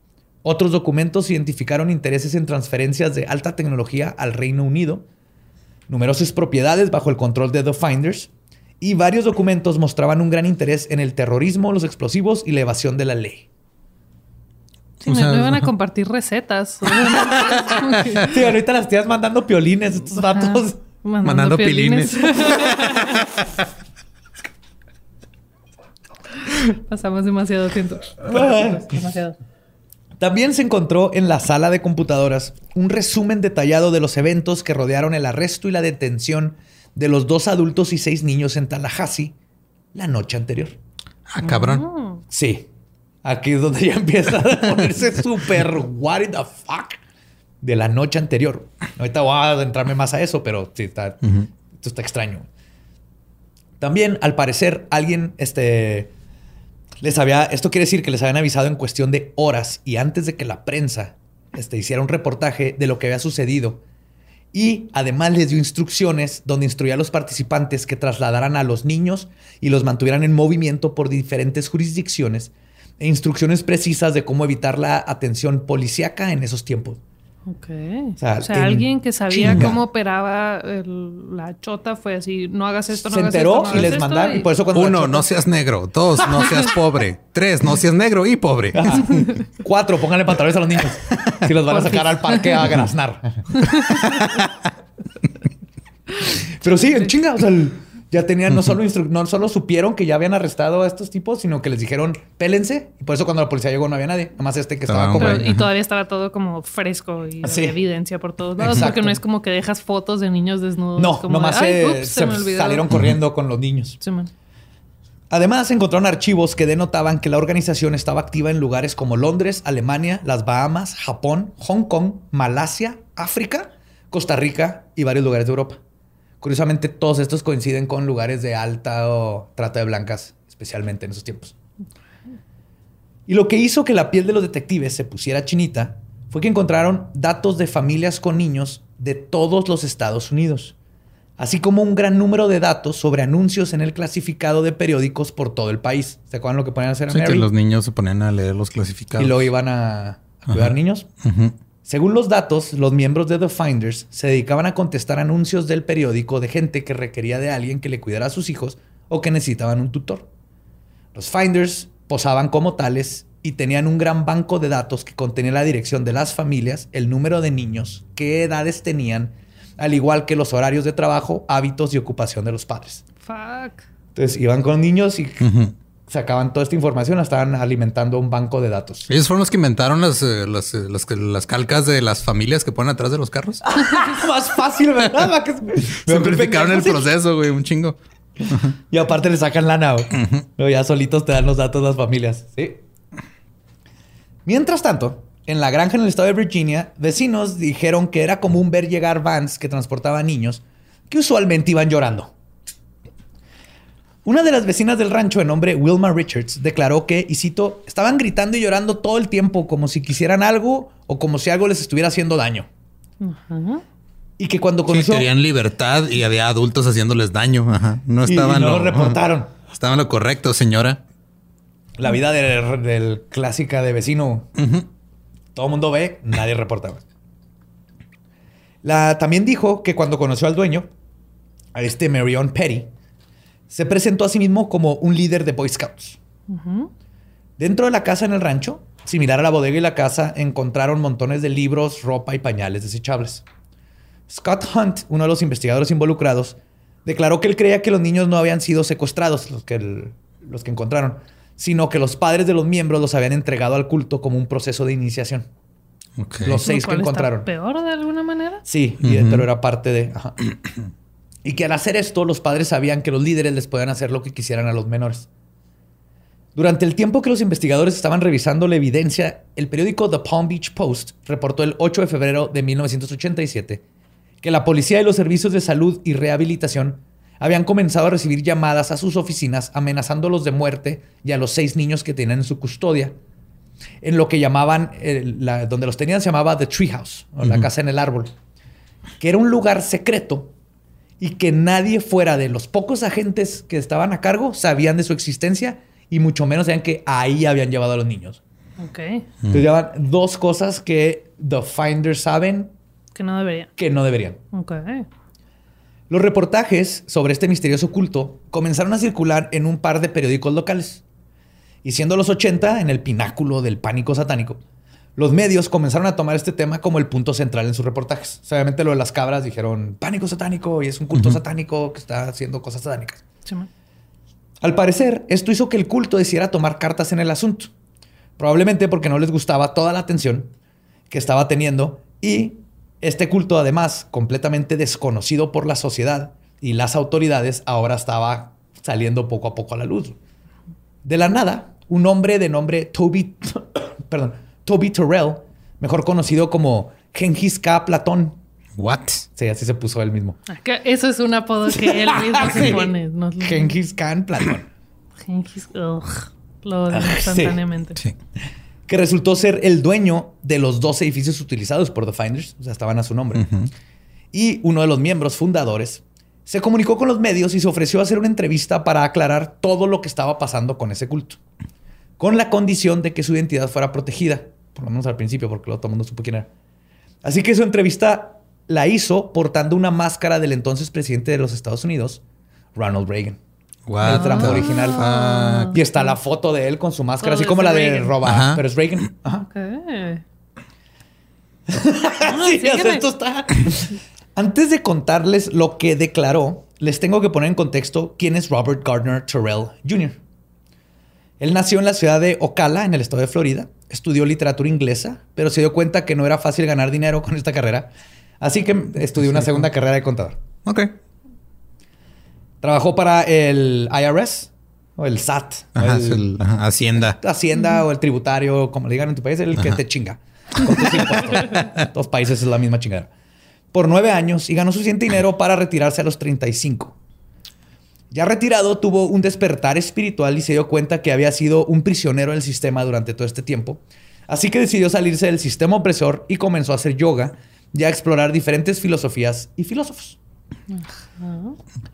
Otros documentos identificaron intereses en transferencias de alta tecnología al Reino Unido, numerosas propiedades bajo el control de The Finders, y varios documentos mostraban un gran interés en el terrorismo, los explosivos y la evasión de la ley. Sí, me, iban a compartir recetas. sí, ahorita las tías mandando piolines, estos datos. Mandando, piolines. Pasamos demasiado tiempo. demasiado. También se encontró en la sala de computadoras un resumen detallado de los eventos que rodearon el arresto y la detención de los dos adultos y seis niños en Tallahassee la noche anterior. Ah, cabrón. Sí. Aquí es donde ya empieza a ponerse súper what the fuck de la noche anterior. Ahorita voy a adentrarme más a eso, pero sí, está, esto está extraño. También, al parecer, alguien este, les había, esto quiere decir que les habían avisado en cuestión de horas y antes de que la prensa este, hiciera un reportaje de lo que había sucedido. Y además les dio instrucciones donde instruía a los participantes que trasladaran a los niños y los mantuvieran en movimiento por diferentes jurisdicciones e instrucciones precisas de cómo evitar la atención policíaca en esos tiempos. Ok. O sea, alguien que sabía cómo operaba la chota fue así, no hagas esto, no Se hagas enteró esto, y les mandaron. Por eso Uno, no seas negro. Dos, no seas pobre. Tres, no seas negro y pobre. Cuatro, pónganle pantalones a los niños. Si los van a sacar al parque a graznar. Pero sí, en chinga. O sea, ya tenían, no solo, no solo supieron que ya habían arrestado a estos tipos, sino que les dijeron, pélense. Y por eso cuando la policía llegó no había nadie. Nada más este que estaba como... y todavía estaba todo como fresco y había evidencia por todos lados. Porque no es como que dejas fotos de niños desnudos. No, como nomás se, salieron corriendo con los niños. Además, encontraron archivos que denotaban que la organización estaba activa en lugares como Londres, Alemania, las Bahamas, Japón, Hong Kong, Malasia, África, Costa Rica y varios lugares de Europa. Curiosamente, todos estos coinciden con lugares de alta o trata de blancas, especialmente en esos tiempos. Y lo que hizo que la piel de los detectives se pusiera chinita fue que encontraron datos de familias con niños de todos los Estados Unidos, así como un gran número de datos sobre anuncios en el clasificado de periódicos por todo el país. ¿Se acuerdan lo que ponían a hacer a sí, que los niños se ponían a leer los clasificados. Y luego iban a, cuidar niños. Según los datos, los miembros de The Finders se dedicaban a contestar anuncios del periódico de gente que requería de alguien que le cuidara a sus hijos o que necesitaban un tutor. Los Finders posaban como tales y tenían un gran banco de datos que contenía la dirección de las familias, el número de niños, qué edades tenían, al igual que los horarios de trabajo, hábitos y ocupación de los padres. Fuck. Entonces iban con niños y sacaban toda esta información, estaban alimentando un banco de datos. Ellos fueron los que inventaron las, eh, las, eh, las, las calcas de las familias que ponen atrás de los carros. Más fácil, ¿verdad? Simplificaron el proceso, güey, un chingo. y aparte le sacan lana, güey. Ya solitos te dan los datos las familias. Sí. Mientras tanto, en la granja en el estado de Virginia, vecinos dijeron que era común ver llegar vans que transportaban niños que usualmente iban llorando. Una de las vecinas del rancho, de nombre Wilma Richards, declaró que, y cito, estaban gritando y llorando todo el tiempo como si quisieran algo o como si algo les estuviera haciendo daño. Y que cuando conoció... Sí, querían libertad y había adultos haciéndoles daño. No estaban... Y no lo, reportaron. Estaban lo correcto, señora. La vida del, clásica de vecino. Todo el mundo ve, nadie reporta. La, también dijo que cuando conoció al dueño, a este Marion Petty, se presentó a sí mismo como un líder de Boy Scouts. Dentro de la casa en el rancho, similar a la bodega y la casa, encontraron montones de libros, ropa y pañales desechables. Scott Hunt, uno de los investigadores involucrados, declaró que él creía que los niños no habían sido secuestrados, los que, los que encontraron, sino que los padres de los miembros los habían entregado al culto como un proceso de iniciación. Los seis que encontraron. ¿Peor de alguna manera? Sí, pero era parte de. Y que al hacer esto, los padres sabían que los líderes les podían hacer lo que quisieran a los menores. Durante el tiempo que los investigadores estaban revisando la evidencia, el periódico The Palm Beach Post reportó el 8 de febrero de 1987 que la policía y los servicios de salud y rehabilitación habían comenzado a recibir llamadas a sus oficinas amenazándolos de muerte y a los seis niños que tenían en su custodia. En lo que llamaban, donde los tenían se llamaba The Treehouse, o la casa en el árbol, que era un lugar secreto y que nadie fuera de los pocos agentes que estaban a cargo sabían de su existencia y mucho menos sabían que ahí habían llevado a los niños. Ok. Entonces llevan dos cosas que The Finders saben. Que no deberían. Que no deberían. Ok. Los reportajes sobre este misterioso culto comenzaron a circular en un par de periódicos locales. Y siendo los 80 en el pináculo del pánico satánico, los medios comenzaron a tomar este tema como el punto central en sus reportajes. obviamente lo de las cabras dijeron pánico satánico y es un culto satánico que está haciendo cosas satánicas. Al parecer, esto hizo que el culto decidiera tomar cartas en el asunto. Probablemente porque no les gustaba toda la atención que estaba teniendo y este culto, además, completamente desconocido por la sociedad y las autoridades, ahora estaba saliendo poco a poco a la luz. De la nada, un hombre de nombre Toby, perdón, Toby Terrell, mejor conocido como Genghis K. Platón. What? Sí, así se puso él mismo. Ah, eso es un apodo que él mismo se pone. Genghis Khan Platón. Genghis, ugh, lo instantáneamente. Sí. Que resultó ser el dueño de los dos edificios utilizados por The Finders, o sea, estaban a su nombre. Y uno de los miembros fundadores se comunicó con los medios y se ofreció a hacer una entrevista para aclarar todo lo que estaba pasando con ese culto, con la condición de que su identidad fuera protegida por lo menos al principio, porque luego todo el mundo supo quién era. Así que su entrevista la hizo portando una máscara del entonces presidente de los Estados Unidos, Ronald Reagan. Wow. El Trump original. Y está la foto de él con su máscara, así como la de Roba, pero es Reagan. Ajá. sí, esto está. Antes de contarles lo que declaró, les tengo que poner en contexto quién es Robert Gardner Terrell Jr. Él nació en la ciudad de Ocala, en el estado de Florida, estudió literatura inglesa, pero se dio cuenta que no era fácil ganar dinero con esta carrera. Así que estudió una segunda carrera de contador. Ok. Trabajó para el IRS o el SAT. el, Hacienda. Hacienda o el tributario, como le digan en tu país, el que te chinga. Con tus Dos países es la misma chingada. Por nueve años y ganó suficiente dinero para retirarse a los 35. Ya retirado, tuvo un despertar espiritual y se dio cuenta que había sido un prisionero del sistema durante todo este tiempo. Así que decidió salirse del sistema opresor y comenzó a hacer yoga y a explorar diferentes filosofías y filósofos.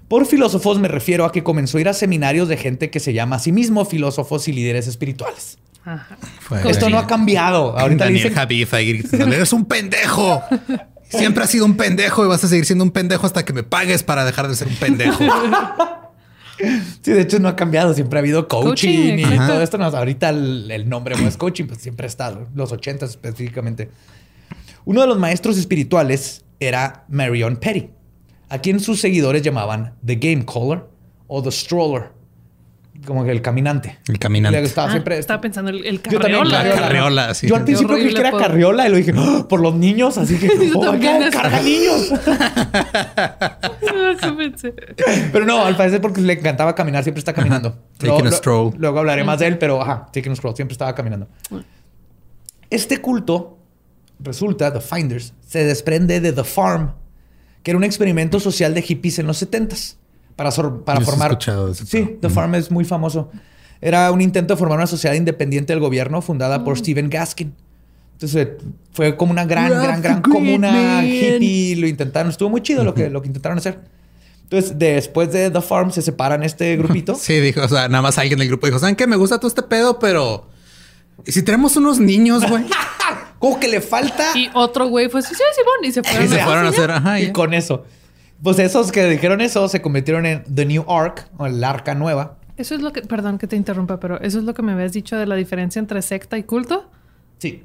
Por filósofos me refiero a que comenzó a ir a seminarios de gente que se llama a sí mismo filósofos y líderes espirituales. Esto no ha cambiado. Ahorita Daniel dicen, eres un pendejo. Siempre has sido un pendejo y vas a seguir siendo un pendejo hasta que me pagues para dejar de ser un pendejo. Sí, de hecho no ha cambiado. Siempre ha habido coaching, y todo esto. No, ahorita el, nombre no es coaching, pues siempre ha estado. Los ochentas específicamente. Uno de los maestros espirituales era Marion Petty, a quien sus seguidores llamaban The Game Caller o The Stroller como que el caminante. El caminante. estaba, siempre, estaba pensando el, el carriola. Yo carriola, sí. Yo al principio creí que era carriola y lo dije, ¡Oh! por los niños, así que, oh, carga niños. pero no, al parecer porque le encantaba caminar, siempre está caminando. Taking a stroll. Luego hablaré más de él, pero ajá, taking a stroll, siempre estaba caminando. Este culto, resulta, The Finders, se desprende de The Farm, que era un experimento social de hippies en los setentas para, para formar. sí, The Farm es muy famoso. Era un intento de formar una sociedad independiente del gobierno fundada por mm. Stephen Gaskin. Entonces fue como una gran, gran, gran comuna hippie. Lo intentaron. Estuvo muy chido lo, que, lo que intentaron hacer. Entonces, después de The Farm, se separan este grupito. Sí, dijo, o sea, nada más alguien del grupo dijo, ¿saben qué? Me gusta todo este pedo, pero... ¿Y si tenemos unos niños, güey? como que le falta... Y otro güey fue, sí, sí, Simón. Y se fueron, y se fueron a hacer, ajá. Y con eso. Pues esos que dijeron eso se convirtieron en The New Ark o el Arca Nueva. Eso es lo que, perdón que te interrumpa, pero eso es lo que me habías dicho de la diferencia entre secta y culto. Sí.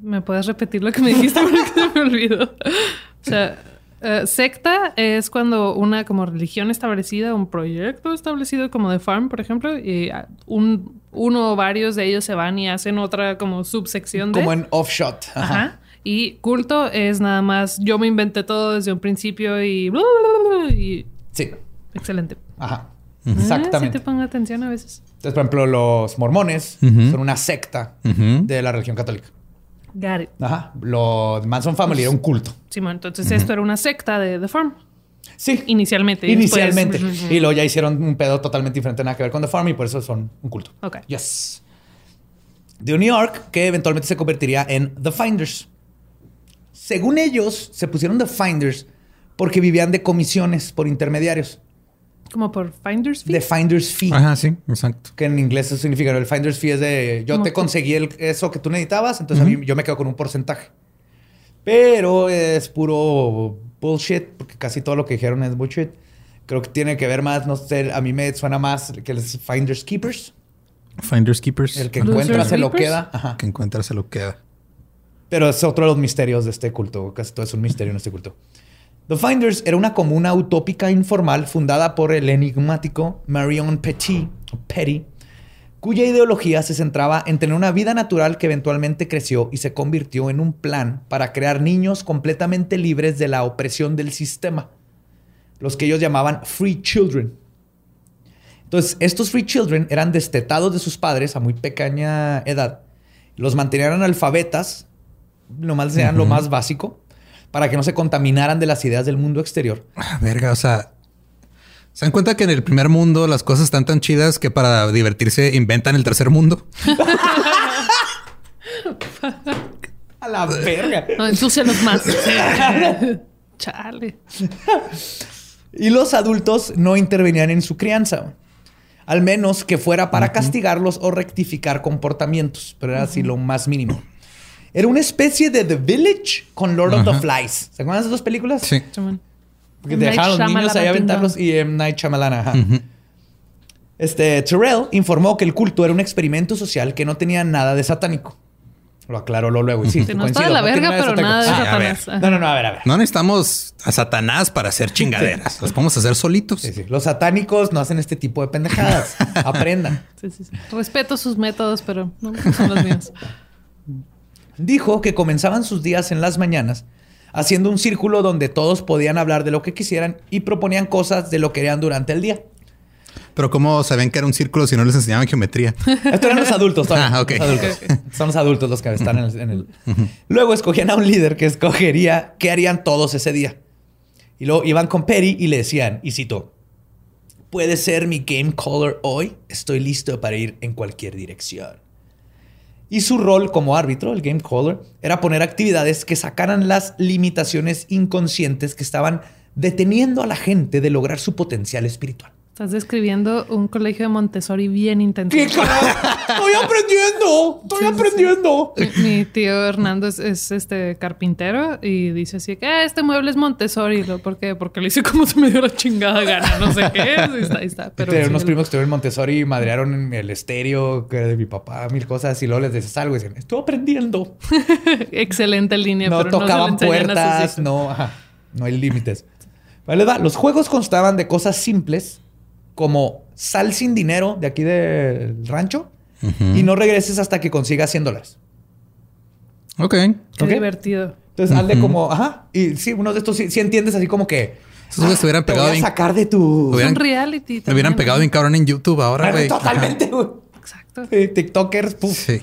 ¿Me puedes repetir lo que me dijiste porque se me olvidó? O sea, eh, secta es cuando una como religión establecida, un proyecto establecido como de farm, por ejemplo, y ah, un, uno o varios de ellos se van y hacen otra como subsección de... Como en offshot. Ajá. Y culto es nada más, yo me inventé todo desde un principio y... sí. Excelente. Ajá. Ah, Exactamente. sí te pongo atención a veces. Entonces, por ejemplo, los mormones son una secta de la religión católica. Got it. Ajá. Los Manson Family era un culto. Sí, bueno, entonces esto era una secta de The Farm. Sí. Inicialmente. Inicialmente. Y luego ya hicieron un pedo totalmente diferente, nada que ver con The Farm y por eso son un culto. Ok. Yes. De New York, que eventualmente se convertiría en The Finders. Según ellos, se pusieron de finders porque vivían de comisiones por intermediarios. ¿Como por finder's fee? De finder's fee. Ajá, sí, exacto. Que en inglés eso significa, el finder's fee es de yo te conseguí el, eso que tú necesitabas, entonces a mí, yo me quedo con un porcentaje. Pero es puro bullshit, porque casi todo lo que dijeron es bullshit. Creo que tiene que ver más, no sé, a mí me suena más que los finders keepers. Finders keepers. El que encuentra se lo queda. Ajá. Que encuentra se lo queda. Pero es otro de los misterios de este culto. Casi todo es un misterio en este culto. The Finders era una comuna utópica informal fundada por el enigmático Marion Petit, Petty, cuya ideología se centraba en tener una vida natural que eventualmente creció y se convirtió en un plan para crear niños completamente libres de la opresión del sistema, los que ellos llamaban free children. Entonces, estos free children eran destetados de sus padres a muy pequeña edad, los mantenían analfabetas nomás sean lo más básico para que no se contaminaran de las ideas del mundo exterior. Ah, verga, o sea, ¿se dan cuenta que en el primer mundo las cosas están tan chidas que para divertirse inventan el tercer mundo? A la verga. No, los más. Chale. Y los adultos no intervenían en su crianza. Al menos que fuera para castigarlos o rectificar comportamientos. Pero era así lo más mínimo. Era una especie de The Village con Lord of the Flies. ¿Se acuerdan de esas dos películas? Sí. Porque dejaron a los niños ahí a aventarlos y M. Night Shyamalan. Ajá. Este, Terrell informó que el culto era un experimento social que no tenía nada de satánico. Lo aclaró luego. Y sí, no está de la verga, pero nada de Satanás. no, no, no, a ver, a ver. No necesitamos a Satanás para hacer chingaderas. Los podemos hacer solitos. Sí, sí. Los satánicos no hacen este tipo de pendejadas. Aprendan. Sí, sí, sí. Respeto sus métodos, pero no son los míos dijo que comenzaban sus días en las mañanas haciendo un círculo donde todos podían hablar de lo que quisieran y proponían cosas de lo que querían durante el día. Pero ¿cómo saben que era un círculo si no les enseñaban geometría? Estos eran los adultos. Ah, ok. Son los adultos los que están en el... Luego escogían a un líder que escogería qué harían todos ese día. Y luego iban con Perry y le decían, y cito, puede ser mi game caller hoy, estoy listo para ir en cualquier dirección. Y su rol como árbitro, el game caller, era poner actividades que sacaran las limitaciones inconscientes que estaban deteniendo a la gente de lograr su potencial espiritual. Estás describiendo un colegio de Montessori bien intenso. estoy aprendiendo, estoy aprendiendo. Mi, tío Hernando es, este carpintero y dice así que ah, este mueble es Montessori. ¿Por qué? Porque lo hice como se me dio la chingada gana, no sé qué. Ahí está, ahí está. Pero unos primos que estuvieron en Montessori y madrearon el estéreo que era de mi papá, mil cosas y luego les dices algo y dicen, estoy aprendiendo. Excelente línea. No tocaban puertas, no, no hay límites. Vale, va. Los juegos constaban de cosas simples como sal sin dinero de aquí del rancho y no regreses hasta que consigas 100 dólares. Ok. Qué divertido. Entonces, hazle como, ajá. Y sí, uno de estos sí, entiendes así como que. Esos ah, hubieran pegado. Voy a sacar de tu. un reality. Me hubieran pegado bien cabrón en YouTube ahora, güey. Totalmente, güey. Exacto. TikTokers, puf. Sí.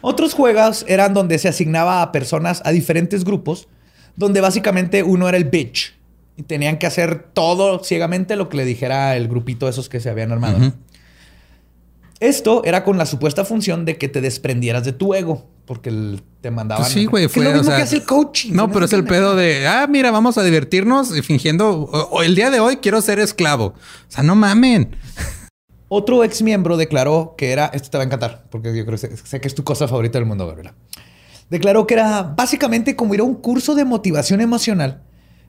Otros juegos eran donde se asignaba a personas a diferentes grupos, donde básicamente uno era el bitch y tenían que hacer todo ciegamente lo que le dijera el grupito esos que se habían armado. Esto era con la supuesta función de que te desprendieras de tu ego, porque te mandaban. Pues sí, güey, fue lo mismo que hace el coaching. No, pero es el pedo de, ah, mira, vamos a divertirnos y fingiendo, el día de hoy quiero ser esclavo. O sea, no mamen. Otro ex miembro declaró que era, esto te va a encantar, porque yo creo que sé, que es tu cosa favorita del mundo, Gabriela. Declaró que era básicamente como ir a un curso de motivación emocional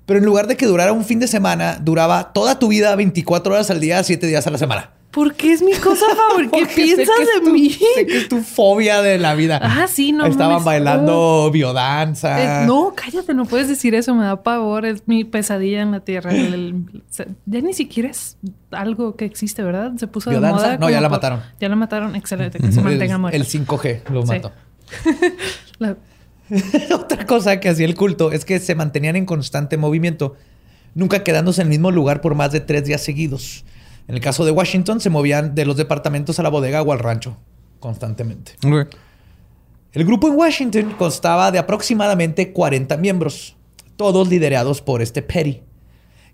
pero en lugar de que durara un fin de semana, duraba toda tu vida 24 horas al día, 7 días a la semana. ¿Por qué es mi cosa favorita? ¿Qué piensas de mí? Sé que es tu fobia de la vida. Ah, sí, no. Estaban bailando biodanza. Eh, no, cállate, no puedes decir eso, me da pavor. Es mi pesadilla en la tierra. ya ni siquiera es algo que existe, ¿verdad? Se puso de moda. No, ya la mataron. Ya la mataron. Excelente, que se mantenga El 5G lo mató. la, Otra cosa que hacía el culto es que se mantenían en constante movimiento, nunca quedándose en el mismo lugar por más de tres días seguidos. En el caso de Washington, se movían de los departamentos a la bodega o al rancho constantemente. El grupo en Washington constaba de aproximadamente 40 miembros, todos liderados por este Petty,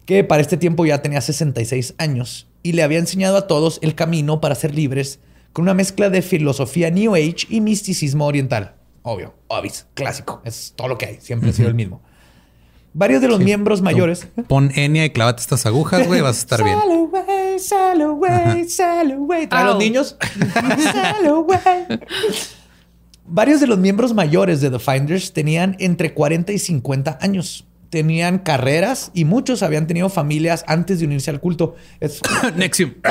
que para este tiempo ya tenía 66 años y le había enseñado a todos el camino para ser libres con una mezcla de filosofía New Age y misticismo oriental. Obvio, obis, clásico. Es todo lo que hay. Siempre ha sido el mismo. Varios de los miembros mayores. Pon Enya y clávate estas agujas, güey, vas a estar bien. Trae los niños. Varios de los miembros mayores de The Finders tenían entre 40 y 50 años. Tenían carreras y muchos habían tenido familias antes de unirse al culto. Nexium.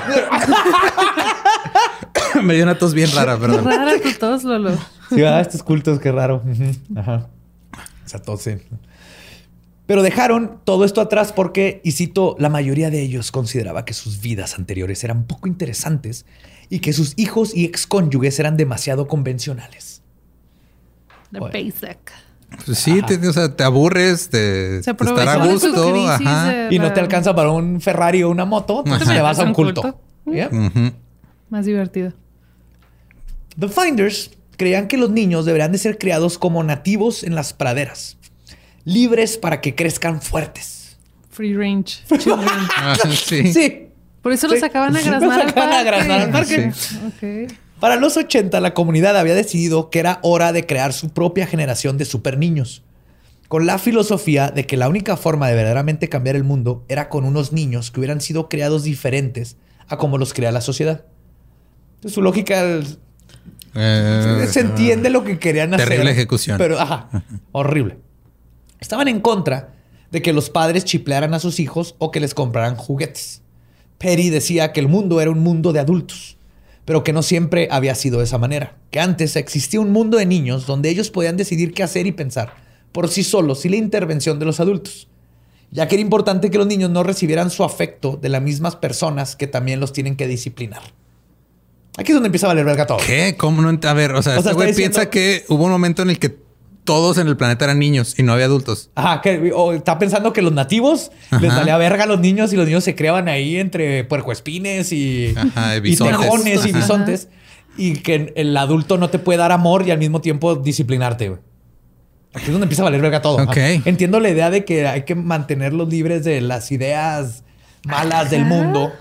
Me dio una tos bien rara, perdón. Rara tu tos, Lolo. Sí, ah, estos cultos, qué raro. Ajá. Esa tos, Pero dejaron todo esto atrás porque, y cito, la mayoría de ellos consideraba que sus vidas anteriores eran poco interesantes y que sus hijos y excónyuges eran demasiado convencionales. The basic. Pues sí, te, o sea, te aburres, te, te estar a gusto. Ajá. Y no te alcanza para un Ferrari o una moto, entonces te vas a un culto. Más divertido. The Finders creían que los niños deberían de ser criados como nativos en las praderas, libres para que crezcan fuertes. Free range. Ah, sí. sí. Por eso los sacaban a grasnar al parque. al parque. Para los 80, la comunidad había decidido que era hora de crear su propia generación de super niños, con la filosofía de que la única forma de verdaderamente cambiar el mundo era con unos niños que hubieran sido creados diferentes a como los crea la sociedad. su lógica eh, se entiende lo que querían hacer. Terrible ejecución. Pero, ajá, horrible. Estaban en contra de que los padres chiplearan a sus hijos o que les compraran juguetes. Perry decía que el mundo era un mundo de adultos, pero que no siempre había sido de esa manera. Que antes existía un mundo de niños donde ellos podían decidir qué hacer y pensar por sí solos sin la intervención de los adultos. Ya que era importante que los niños no recibieran su afecto de las mismas personas que también los tienen que disciplinar. Aquí es donde empieza a valer verga todo. ¿Qué? ¿Cómo no? A ver, o sea, este güey piensa que hubo un momento en el que todos en el planeta eran niños y no había adultos. Ajá, que o está pensando que los nativos les salía verga a los niños y los niños se creaban ahí entre puercoespines y, y tejones y bisontes. Y que el adulto no te puede dar amor y al mismo tiempo disciplinarte. Aquí es donde empieza a valer verga todo. Entiendo la idea de que hay que mantenerlos libres de las ideas malas del mundo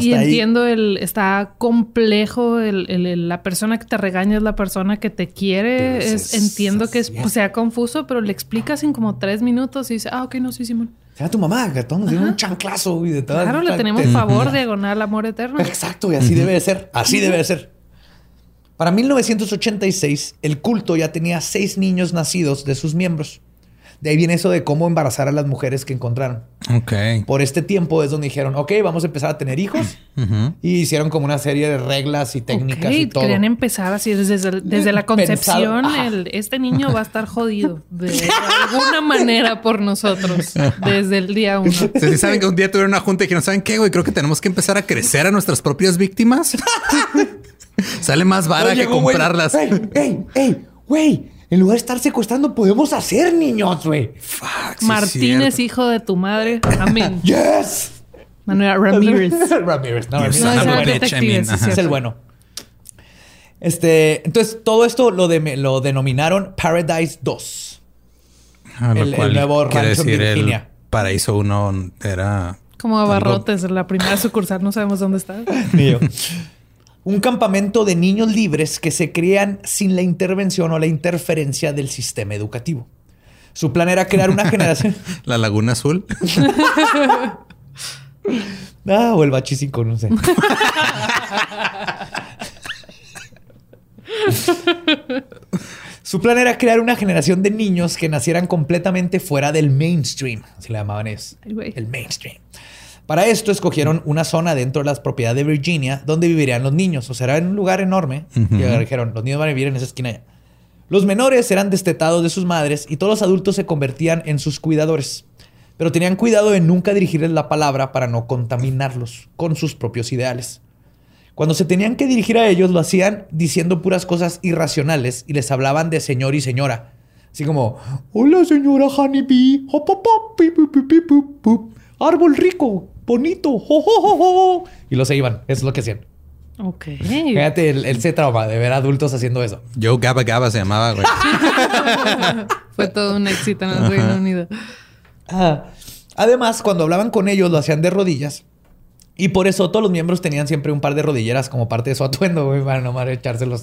y entiendo el está complejo el, la persona que te regaña es la persona que te quiere es, entiendo que sea confuso pero le explicas en como tres minutos y dice ah ok no sí Simón Era tu mamá, que todos nos dieron un chanclazo y de todas. Claro, le tenemos favor, diagonal, amor eterno. Exacto, y así debe de ser. Así debe de ser. Para 1986, el culto ya tenía seis niños nacidos de sus miembros. De ahí viene eso de cómo embarazar a las mujeres que encontraron. Ok. Por este tiempo es donde dijeron, ok, vamos a empezar a tener hijos. Y hicieron como una serie de reglas y técnicas y todo. Querían empezar así desde, desde la concepción. El, este niño va a estar jodido de alguna manera por nosotros desde el día uno. Si saben que un día tuvieron una junta y que no saben qué, güey, creo que tenemos que empezar a crecer a nuestras propias víctimas. Sale más vara que comprarlas. ¡Ey, ey, ey! ¡Güey! En lugar de estar secuestrando, podemos hacer niños, güey. Martínez, hijo de tu madre. Amén. ¡Yes! Manuel Ramírez. Ramírez, no, Ramírez. es el bueno. Este, entonces, todo esto lo, de, lo denominaron Paradise 2. Ah, el, nuevo rancho en Virginia. El Paraíso 1 era... Como abarrotes, la primera sucursal, no sabemos dónde está. Ni yo un campamento de niños libres que se crían sin la intervención o la interferencia del sistema educativo. Su plan era crear una generación. la Laguna Azul. ah, o el Bachi no sé. Su plan era crear una generación de niños que nacieran completamente fuera del mainstream. Así le llamaban eso. El mainstream. Para esto escogieron una zona dentro de las propiedades de Virginia donde vivirían los niños. O sea, era un lugar enorme. Y dijeron, los niños van a vivir en esa esquina. Los menores eran destetados de sus madres y todos los adultos se convertían en sus cuidadores. Pero tenían cuidado de nunca dirigirles la palabra para no contaminarlos con sus propios ideales. Cuando se tenían que dirigir a ellos, lo hacían diciendo puras cosas irracionales y les hablaban de señor y señora. Así como, hola señora Honeybee, árbol rico, bonito, y los se iban. Eso es lo que hacían. Ok. Fíjate el, el trauma de ver adultos haciendo eso. Joe Gaba Gaba se llamaba, güey. Fue todo un éxito en el Reino Unido. Ah. Además, cuando hablaban con ellos, lo hacían de rodillas. Y por eso todos los miembros tenían siempre un par de rodilleras como parte de su atuendo, güey, para no echarse los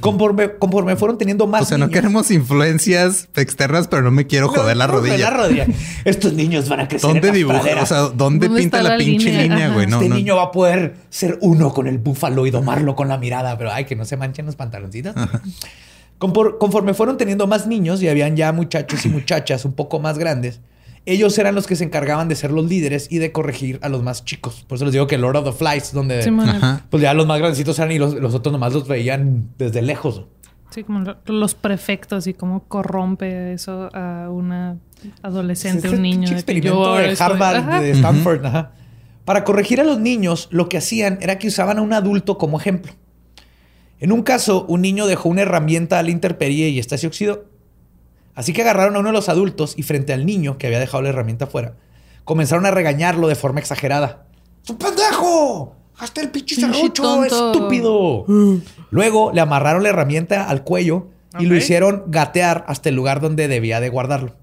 Conforme, fueron teniendo más. O sea, no queremos influencias externas, pero no me quiero joder la rodilla. la rodilla. Estos niños van a crecer. ¿Dónde dibuja? O sea, ¿dónde, pinta la, pinche línea, güey? este niño va a poder ser uno con el búfalo y domarlo con la mirada, pero ay, que no se manchen los pantaloncitos. Conforme fueron teniendo más niños y habían ya muchachos y muchachas un poco más grandes, ellos eran los que se encargaban de ser los líderes y de corregir a los más chicos. Por eso les digo que Lord of the Flies, donde pues ya los más grandecitos eran y los, otros nomás los veían desde lejos. Sí, como los prefectos y cómo corrompe eso a una adolescente, un niño. experimento de, Harvard, de Stanford. Para corregir a los niños, lo que hacían era que usaban a un adulto como ejemplo. En un caso, un niño dejó una herramienta a la intemperie y esta se oxidó. Así que agarraron a uno de los adultos y frente al niño que había dejado la herramienta afuera, comenzaron a regañarlo de forma exagerada. ¡Su pendejo! ¡Hasta el pinche serrucho! ¡Estúpido! Luego le amarraron la herramienta al cuello y lo hicieron gatear hasta el lugar donde debía de guardarlo.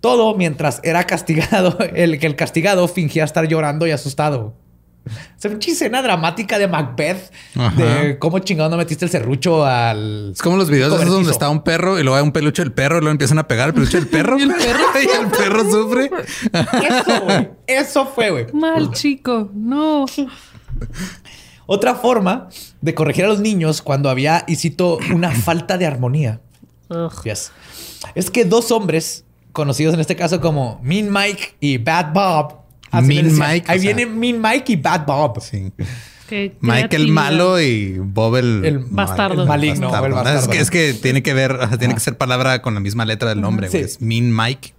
Todo mientras era castigado, el que el castigado fingía estar llorando y asustado. Es una escena dramática de Macbeth. De cómo chingado no metiste el serrucho al. Es como los videos esos donde está un perro y luego hay un peluche del perro y luego empiezan a pegar el peluche del perro. y el perro, y el perro sufre. Eso, güey. Eso fue, güey. Mal chico. No. Otra forma de corregir a los niños cuando había, y cito, una falta de armonía. Es que dos hombres, conocidos en este caso como Mean Mike y Bad Bob, Mean Mike. Ahí viene Mean Mike y Bad Bob. Sí. Mike el malo y Bob el, bastardo. maligno. Es, que, tiene que ver, tiene que ser palabra con la misma letra del nombre. Es Mean Mike.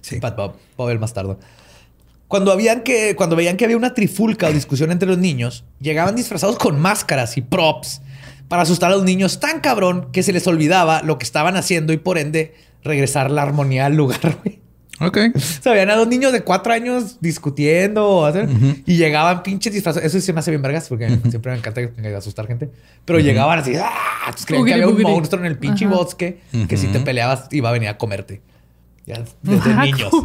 Sí. Bad Bob, Bob el bastardo. Cuando, habían que, cuando veían que había una trifulca o discusión entre los niños, llegaban disfrazados con máscaras y props para asustar a los niños tan cabrón que se les olvidaba lo que estaban haciendo y por ende regresar la armonía al lugar. Ok. O sea, habían a dos niños de cuatro años discutiendo y llegaban pinches disfrazados. Eso sí se me hace bien vergas porque siempre me encanta asustar gente. Pero llegaban así, ¡ah! creían que había un monstruo en el pinche bosque que si te peleabas iba a venir a comerte. Ya desde ah, niños.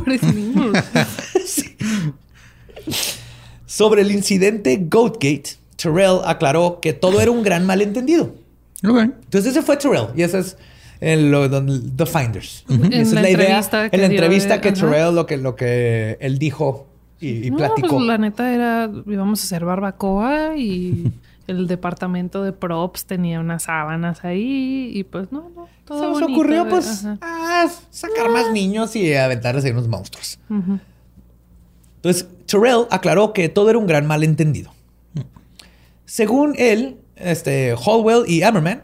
Sobre el incidente Goatgate, Terrell aclaró que todo era un gran malentendido. Ok. Entonces ese fue Terrell y ese es En lo, The Finders. Esa es la idea. En la entrevista que Terrell, lo que, lo que él dijo y, y platicó. Pues la neta era, íbamos a hacer barbacoa y el departamento de props tenía unas sábanas ahí y pues no, no. Todo Se nos ocurrió pues ah, sacar más niños y aventarles ahí unos monstruos. Entonces, Terrell aclaró que todo era un gran malentendido. Según él, este, Hallwell y Ammerman,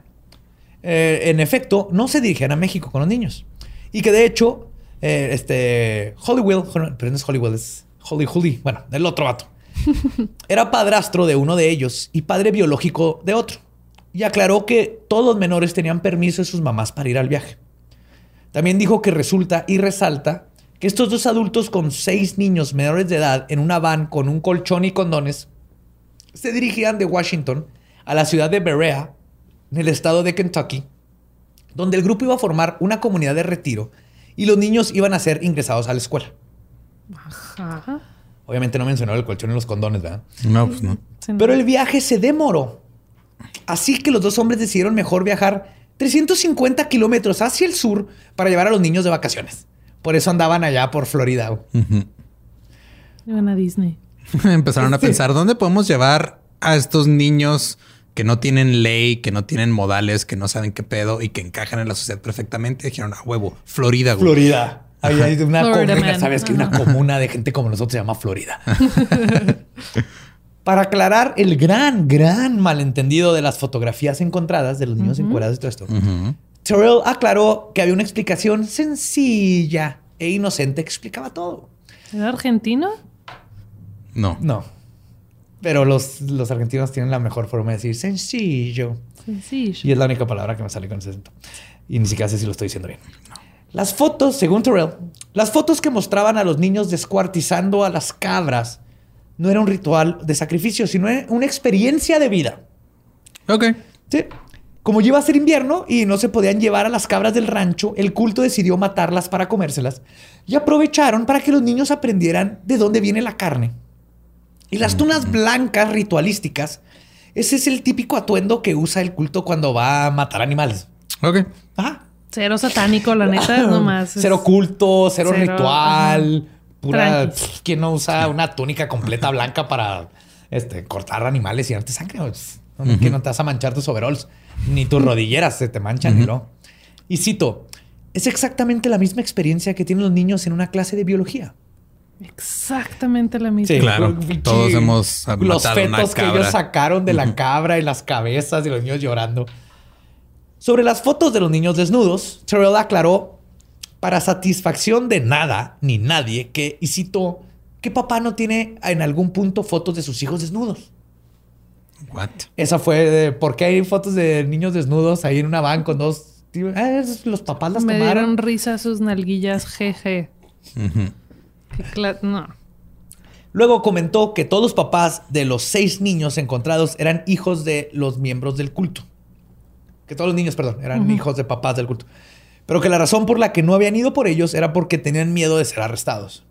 eh, en efecto, no se dirigían a México con los niños. Y que de hecho, eh, este, Hollywell, pero no es Hollywell, es Holly Holly, bueno, el otro vato. Era padrastro de uno de ellos y padre biológico de otro. Y aclaró que todos los menores tenían permiso de sus mamás para ir al viaje. También dijo que resulta y resalta que estos dos adultos con seis niños menores de edad en una van con un colchón y condones se dirigían de Washington a la ciudad de Berea, en el estado de Kentucky, donde el grupo iba a formar una comunidad de retiro y los niños iban a ser ingresados a la escuela. Ajá. Obviamente no mencionó el colchón y los condones, ¿verdad? No, pues no. Pero el viaje se demoró. Así que los dos hombres decidieron mejor viajar 350 kilómetros hacia el sur para llevar a los niños de vacaciones. Por eso andaban allá por Florida. Iban a Disney. Empezaron a pensar, ¿dónde podemos llevar a estos niños que no tienen ley, que no tienen modales, que no saben qué pedo y que encajan en la sociedad perfectamente? Dijeron, a huevo, Florida, güey. Florida. hay una comuna, sabes que una comuna de gente como nosotros se llama Florida. Para aclarar el gran, gran malentendido de las fotografías encontradas de los niños encuadrados y todo esto, Terrell aclaró que había una explicación sencilla e inocente que explicaba todo. ¿Era argentino? No. No. Pero los, los argentinos tienen la mejor forma de decir sencillo. Sencillo. Y es la única palabra que me sale con ese acento. Y ni siquiera sé si lo estoy diciendo bien. Las fotos, según Terrell, las fotos que mostraban a los niños descuartizando a las cabras no era un ritual de sacrificio, sino una experiencia de vida. Ok. Sí. Como iba a ser invierno y no se podían llevar a las cabras del rancho, el culto decidió matarlas para comérselas y aprovecharon para que los niños aprendieran de dónde viene la carne. Y las tunas blancas ritualísticas, ese es el típico atuendo que usa el culto cuando va a matar animales. Ok. Ajá. Cero satánico, la neta, es nomás. Cero culto, cero, ritual. Pura. ¿Quién no usa una túnica completa blanca para este, cortar animales y darte sangre? Que no te vas a manchar tus overalls ni tus rodilleras se te manchan. ¿no? Y cito, es exactamente la misma experiencia que tienen los niños en una clase de biología. Exactamente la misma. Sí, claro. Todos hemos Los fetos que ellos sacaron de la cabra y las cabezas y los niños llorando. Sobre las fotos de los niños desnudos, Terrell aclaró para satisfacción de nada ni nadie que, y cito, que papá no tiene en algún punto fotos de sus hijos desnudos. What? Esa fue de por qué hay fotos de niños desnudos ahí en una van con dos. Ah, los papás las Me tomaron. Me dieron risa sus nalguillas, jeje. No. Luego comentó que todos los papás de los seis niños encontrados eran hijos de los miembros del culto. Que todos los niños, perdón, eran hijos de papás del culto. Pero que la razón por la que no habían ido por ellos era porque tenían miedo de ser arrestados.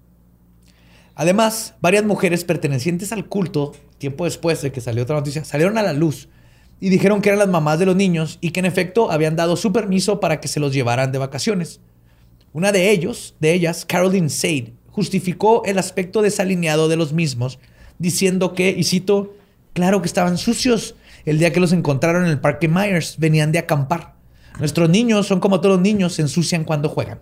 Además, varias mujeres pertenecientes al culto, tiempo después de que salió otra noticia, salieron a la luz y dijeron que eran las mamás de los niños y que en efecto habían dado su permiso para que se los llevaran de vacaciones. Una de ellos, de ellas, Caroline Sade, justificó el aspecto desalineado de los mismos, diciendo que, y cito, claro que estaban sucios el día que los encontraron en el Parque Myers, venían de acampar. Nuestros niños son como todos los niños, se ensucian cuando juegan.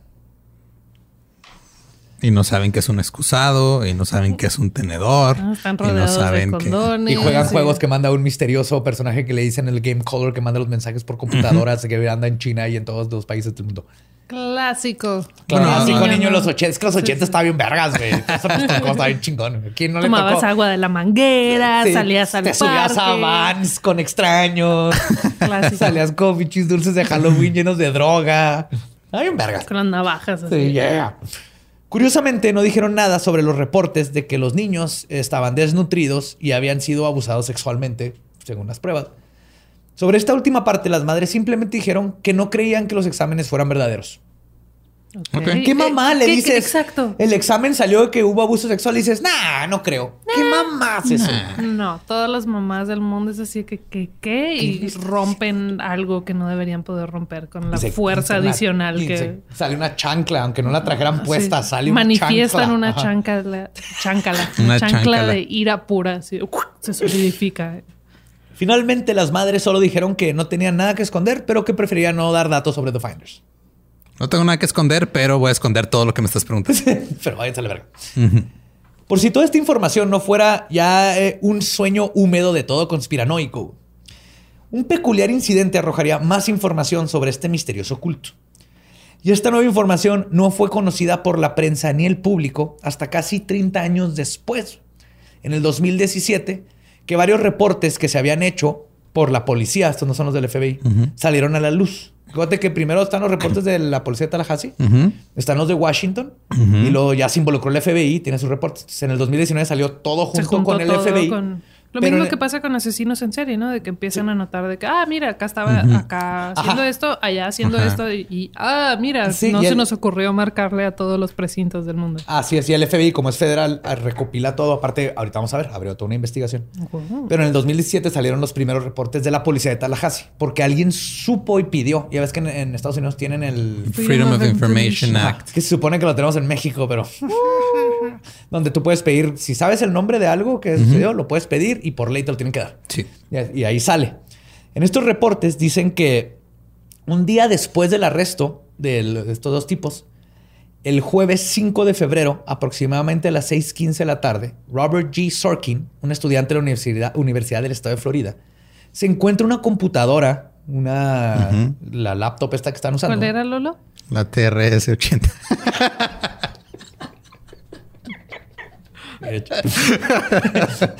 Y no saben que es un excusado, y no saben que es un tenedor. Ah, están rodeados y no saben de condones, Y juegan juegos que manda un misterioso personaje que le dicen el Game Color que manda los mensajes por computadoras que anda en China y en todos los países del mundo. Clásico. Clásico niño los 80. Es que los 80 estaba bien vergas, güey. Eso estaba bien chingón. ¿Quién no Tomabas agua de la manguera, salías al Te subías a vans con extraños. Clásico. salías con bichis dulces de Halloween llenos de droga. Estaba bien vergas. Con las navajas. Así. Sí, yeah. Curiosamente, no dijeron nada sobre los reportes de que los niños estaban desnutridos y habían sido abusados sexualmente, según las pruebas. Sobre esta última parte, las madres simplemente dijeron que no creían que los exámenes fueran verdaderos. ¿Qué mamá le dices? Exacto. El examen salió de que hubo abuso sexual y dices, nah, no creo. ¿Qué mamá es eso? No, todas las mamás del mundo es así que, que, ¿qué? Y rompen algo que no deberían poder romper con la fuerza adicional que... Sale una chancla, aunque no la trajeran puesta, sale una Manifiestan una chancla, chancla, una chancla de ira pura, se solidifica. Finalmente, las madres solo dijeron que no tenían nada que esconder, pero que preferían no dar datos sobre The Finders. No tengo nada que esconder, pero voy a esconder todo lo que me estás preguntando. pero váyanse a la verga. Por si toda esta información no fuera ya eh, un sueño húmedo de todo conspiranoico, un peculiar incidente arrojaría más información sobre este misterioso culto. Y esta nueva información no fue conocida por la prensa ni el público hasta casi 30 años después, en el 2017, que varios reportes que se habían hecho por la policía, estos no son los del FBI, salieron a la luz. Fíjate que primero están los reportes de la policía de Tallahassee, están los de Washington y luego ya se involucró el FBI, tiene sus reportes. En el 2019 salió todo junto con el FBI. Lo mismo que pasa con asesinos en serie, ¿no? De que empiezan a notar de que, ah, mira, acá estaba acá haciendo esto, allá haciendo esto y, ah, mira, no se nos ocurrió marcarle a todos los precintos del mundo. Así es, y el FBI, como es federal, recopila todo. Aparte, ahorita vamos a ver, abrió toda una investigación. Pero en el 2017 salieron los primeros reportes de la policía de Tallahassee, porque alguien supo y pidió. Ya ves que en, Estados Unidos tienen el Freedom, of, Information Act. que se supone que lo tenemos en México, pero donde tú puedes pedir, si sabes el nombre de algo que sucedió, lo puedes pedir y por ley te lo tienen que dar. Sí. Y, ahí sale. En estos reportes dicen que un día después del arresto de estos dos tipos, el jueves 5 de febrero, aproximadamente a las 6:15 de la tarde, Robert G. Sorkin, un estudiante de la Universidad, Universidad del Estado de Florida, se encuentra una computadora, una la laptop esta que están usando. ¿Cuál era Lolo? La TRS 80.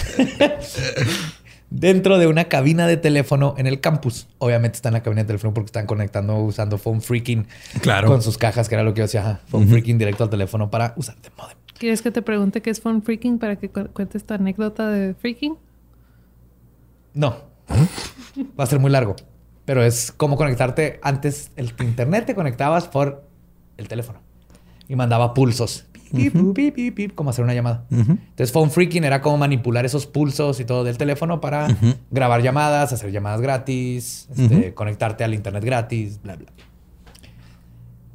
Dentro de una cabina de teléfono en el campus. Obviamente está en la cabina de teléfono porque están conectando usando phone freaking claro. con sus cajas, que era lo que yo decía. Phone freaking directo al teléfono para usar de modem. ¿Quieres que te pregunte qué es phone freaking para que cuentes esta anécdota de freaking? No. Va a ser muy largo. Pero es como conectarte. Antes el internet te conectabas por el teléfono y mandaba pulsos como hacer una llamada. Entonces, phone freaking era como manipular esos pulsos y todo del teléfono para grabar llamadas, hacer llamadas gratis, este, conectarte al internet gratis, bla, bla.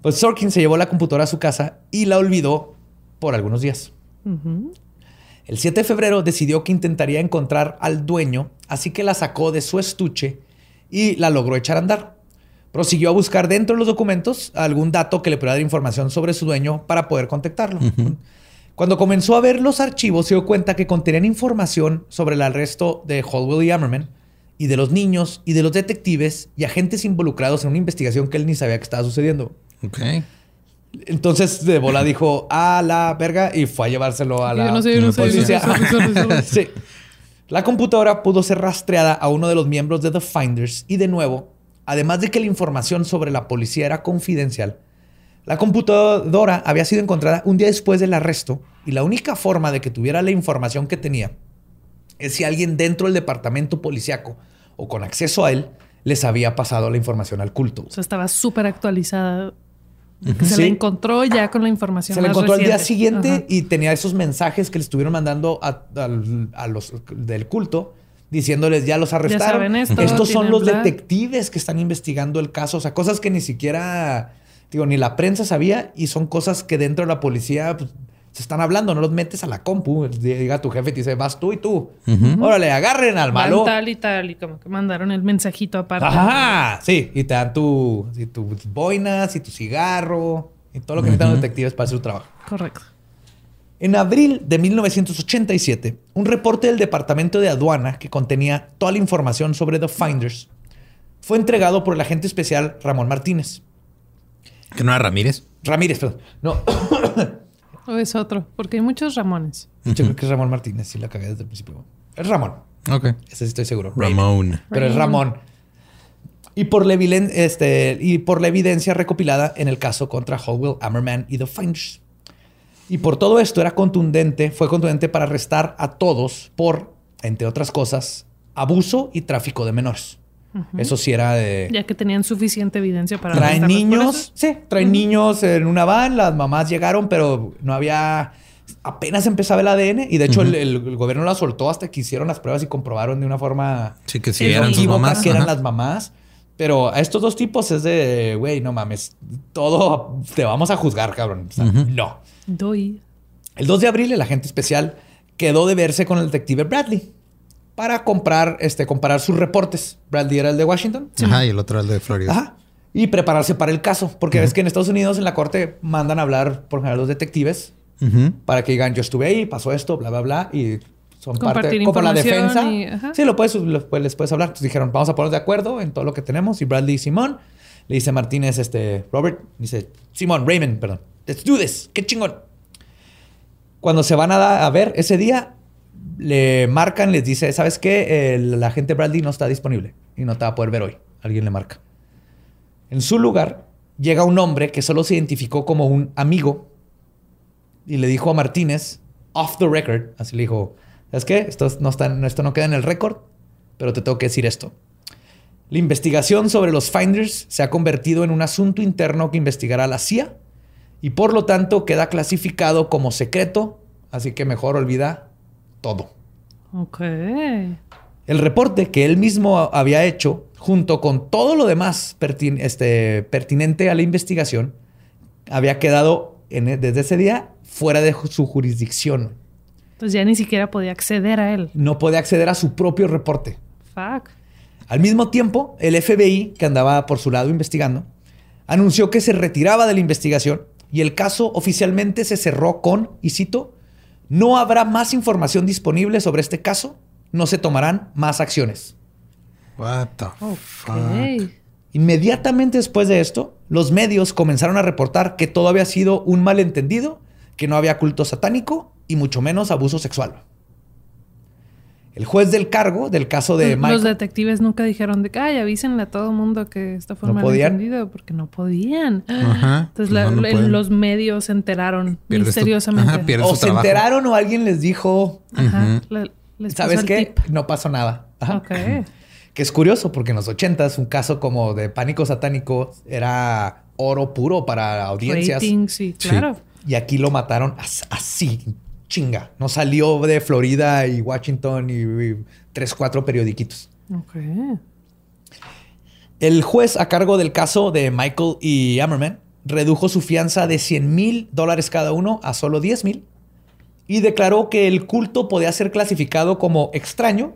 Pues Sorkin se llevó la computadora a su casa y la olvidó por algunos días. El 7 de febrero decidió que intentaría encontrar al dueño, así que la sacó de su estuche y la logró echar a andar prosiguió a buscar dentro de los documentos algún dato que le pudiera dar información sobre su dueño para poder contactarlo. Cuando comenzó a ver los archivos, se dio cuenta que contenían información sobre el arresto de Holwell y Ammerman y de los niños y de los detectives y agentes involucrados en una investigación que él ni sabía que estaba sucediendo. Ok. Entonces de bola dijo a la verga y fue a llevárselo a la policía. sí. La computadora pudo ser rastreada a uno de los miembros de The Finders y de nuevo además de que la información sobre la policía era confidencial, la computadora había sido encontrada un día después del arresto y la única forma de que tuviera la información que tenía es si alguien dentro del departamento policíaco o con acceso a él les había pasado la información al culto. O sea, estaba súper actualizada. Se la encontró ya con la información. Se la encontró al día siguiente y tenía esos mensajes que le estuvieron mandando a, a los del culto diciéndoles ya los arrestaron. Estos son los detectives que están investigando el caso. O sea, cosas que ni siquiera, digo, ni la prensa sabía y son cosas que dentro de la policía pues, se están hablando. No los metes a la compu. Diga tu jefe y te dice, vas tú y tú. Órale, agarren al malo. tal y tal. Y como que mandaron el mensajito aparte. Ajá, sí. Y te dan tu, y tus boinas y tu cigarro y todo lo que necesitan los detectives para hacer su trabajo. Correcto. En abril de 1987, un reporte del Departamento de Aduana que contenía toda la información sobre The Finders fue entregado por el agente especial Ramón Martínez. ¿Que no era Ramírez? Ramírez, perdón. No. o es otro, porque hay muchos Ramones. Yo creo que es Ramón Martínez, sí la cagué desde el principio. Es Ramón. Ok. Ese sí estoy seguro. Ramón. Pero es Ramón. Y por, la este, y por la evidencia recopilada en el caso contra Howell, Ammerman y The Finders. Y por todo esto era contundente, fue contundente para arrestar a todos por, entre otras cosas, abuso y tráfico de menores. Eso sí era de... Ya que tenían suficiente evidencia para... Traen niños, sí, traen niños en una van, las mamás llegaron, pero no había... Apenas empezaba el ADN y de hecho el, gobierno la soltó hasta que hicieron las pruebas y comprobaron de una forma... Sí, que sí, eran sus mamás. Que eran las mamás. Pero a estos dos tipos es de, güey, no mames, todo te vamos a juzgar, cabrón. O sea, No. Doy. El 2 de abril el agente especial quedó de verse con el detective Bradley para comprar, este, comparar sus reportes. Bradley era el de Washington. Ajá, y el otro era el de Florida. Ajá. Y prepararse para el caso. Porque ves que en Estados Unidos, en la corte, mandan a hablar por general los detectives para que digan, yo estuve ahí, pasó esto, bla, bla, bla. Y son parte como la defensa. sí, lo puedes, pues, les puedes hablar. Entonces dijeron, vamos a ponernos de acuerdo en todo lo que tenemos. Y Bradley y Simón le dice Martínez, este, Robert, dice, Simón, Raymond, perdón, let's do this, qué chingón. Cuando se van a, a ver ese día, le marcan, les dice, ¿sabes qué? El agente Bradley no está disponible y no te va a poder ver hoy. Alguien le marca. En su lugar llega un hombre que solo se identificó como un amigo y le dijo a Martínez, off the record, así le dijo, ¿sabes qué? Esto no, está, esto no queda en el récord, pero te tengo que decir esto. La investigación sobre los finders se ha convertido en un asunto interno que investigará la CIA y por lo tanto queda clasificado como secreto, así que mejor olvida todo. Ok. El reporte que él mismo había hecho, junto con todo lo demás este, pertinente a la investigación, había quedado desde ese día fuera de su jurisdicción. Entonces ya ni siquiera podía acceder a él. No podía acceder a su propio reporte. Fuck. Al mismo tiempo, el FBI, que andaba por su lado investigando, anunció que se retiraba de la investigación y el caso oficialmente se cerró con, y cito, no habrá más información disponible sobre este caso. No se tomarán más acciones. What the fuck? Inmediatamente después de esto, los medios comenzaron a reportar que todo había sido un malentendido, que no había culto satánico y mucho menos abuso sexual. El juez del cargo del caso de Michael... Los detectives nunca dijeron de que, ay, avísenle a todo mundo que esto fue ¿No malentendido, porque no podían. Entonces los medios se enteraron misteriosamente. o se enteraron o alguien les dijo, Ajá, ¿sabes qué? No pasó nada. Que es curioso porque en los ochentas un caso como de pánico satánico era oro puro para audiencias. sí, claro. Y aquí lo mataron así, chinga. No salió de Florida y Washington y, tres, cuatro periodiquitos. Ok. El juez a cargo del caso de Michael y Ammerman redujo su fianza de 100 mil dólares cada uno a solo 10 mil y declaró que el culto podía ser clasificado como extraño,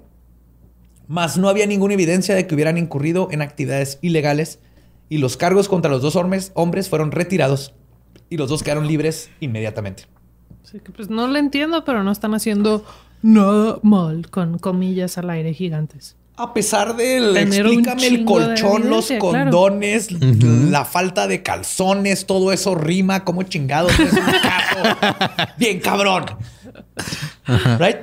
mas no había ninguna evidencia de que hubieran incurrido en actividades ilegales y los cargos contra los dos hombres, hombres fueron retirados y los dos quedaron libres inmediatamente. Sí, que pues no lo entiendo, pero no están haciendo nada mal con comillas al aire gigantes. A pesar del explícame el colchón, los condones, la falta de calzones, todo eso rima como chingados es un caso. Bien cabrón. Right?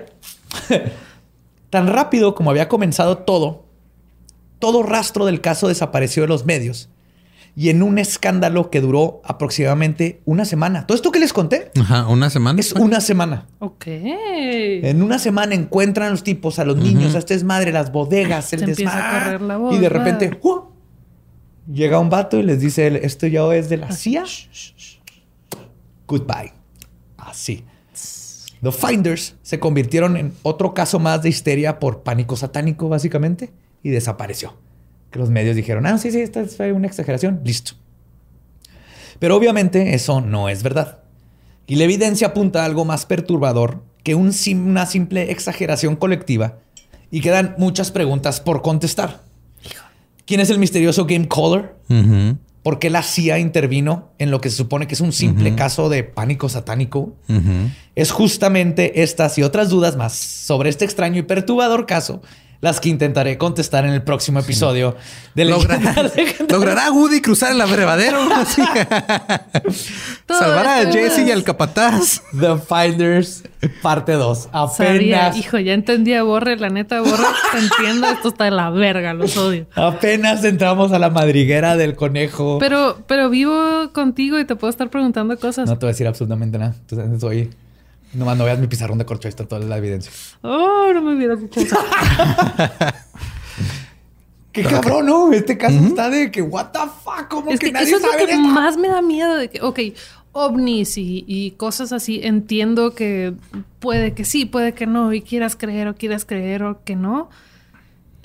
Tan rápido como había comenzado todo, todo rastro del caso desapareció de los medios y en un escándalo que duró aproximadamente una semana. Todo esto que les conté. Ajá, una semana. Es una semana. Ok. En una semana encuentran a los tipos, a los niños, a este desmadre, las bodegas, el desmadre. Y de repente, llega un vato y les dice, esto ya es de la CIA. Goodbye. Así. The Finders se convirtieron en otro caso más de histeria por pánico satánico, básicamente, y desapareció que los medios dijeron, ah, sí, sí, esta fue una exageración, listo. Pero obviamente eso no es verdad. Y la evidencia apunta a algo más perturbador que un una simple exageración colectiva y quedan muchas preguntas por contestar. ¿Quién es el misterioso Game Caller? ¿Por qué la CIA intervino en lo que se supone que es un simple caso de pánico satánico? Es justamente estas y otras dudas más sobre este extraño y perturbador caso las que intentaré contestar en el próximo episodio de ¿Logrará Woody cruzar el abrevadero? ¿Salvará a Jesse y al capataz? The Finders, parte 2. Apenas... Hijo, ya entendí a Borre. La neta, Borre, te entiendo. Esto está de la verga. Los odio. Apenas entramos a la madriguera del conejo. Pero, pero vivo contigo y te puedo estar preguntando cosas. No te voy a decir absolutamente nada. Entonces, estoy Nomás no veas mi pizarrón de corcho, ahí está toda la evidencia. Oh, no me hubiera dicho Qué cabrón, ¿no? Este caso está de que, what the fuck, ¿cómo es que, que nadie eso es sabe lo que esto? más me da miedo de que, ok, ovnis y, y cosas así, entiendo que puede que sí, puede que no, y quieras creer o quieras creer o que no.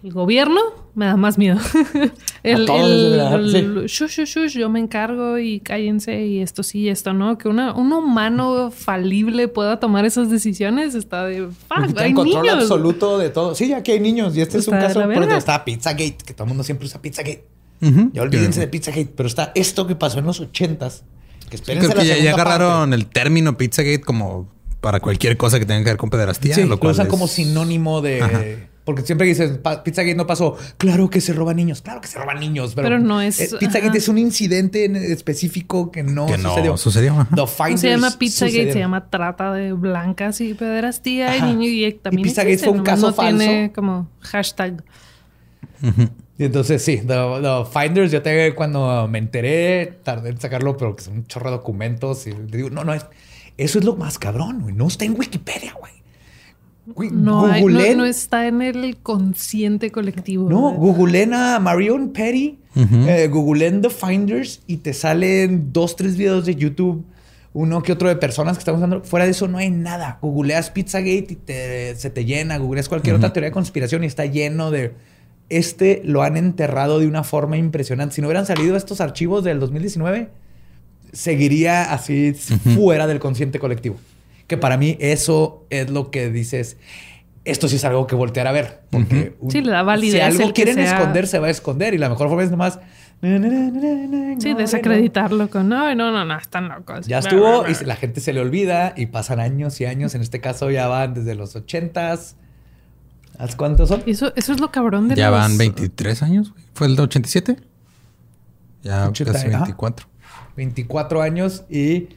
El gobierno me da más miedo. el, todos, el- ¿verdad? el shush, shush, shush, yo me encargo y cállense y esto sí y esto no. Que una, un humano falible pueda tomar esas decisiones está de fuck, hay control niños. absoluto de todo. Sí, aquí hay niños. Y este es un caso. Por ejemplo, está Pizzagate, que todo el mundo siempre usa Pizzagate. Ujú. Ya olvídense de Pizzagate. Pero está esto que pasó en los ochentas. Que Sí, creo la que ya, ya agarraron parte. el término Pizzagate como para cualquier cosa que tenga que ver con pederastía. Sí, lo lo cual usan es- como sinónimo de. Ajá. Porque siempre dicen "Pa- Pizzagate no pasó. Claro que se roban niños. Claro que se roban niños. Pero, Pero no es- eh, Pizzagate ajá. es un incidente en específico que no que no sucedió. sucedió. ajá. The No Finders se llama Pizzagate, sucedieron. se llama trata de blancas y pederastía Ajá. y niños y también Y Pizzagate fue un caso no tiene falso. como hashtag. Y entonces sí, The, The Finders, yo te cuando me enteré, tardé en sacarlo, pero que son un chorro de documentos. Y digo, no, no, es, eso es lo más cabrón, güey. No está en Wikipedia, güey. No, hay- no, está en el consciente colectivo. No, ¿verdad? googleen a Marion Petty, Ujú. eh, googleen The Finders y te salen dos, tres videos de YouTube, uno que otro de personas que están usando. Fuera de eso no hay nada. Googleas Pizzagate y te, se te llena. Googleas cualquier otra teoría de conspiración y está lleno de... Este lo han enterrado de una forma impresionante. Si no hubieran salido estos archivos del 2019, seguiría así fuera del consciente colectivo. Que para mí eso es lo que dices. Esto sí es algo que voltear a ver. Porque un- Sí, le da validez Si algo quieren sea- esconder, se va a esconder. Y la mejor forma es nomás. Sí, desacreditarlo con no, no, no, no, están locos. Ya estuvo y la gente se le olvida y pasan años y años. En este caso ya van desde los ochentas. ¿Haz cuántos son? Eso, eso es lo cabrón de Ya los- van 23 años. güey. ¿Fue el de 87? Ya 80, casi ajá. 24. 24 años y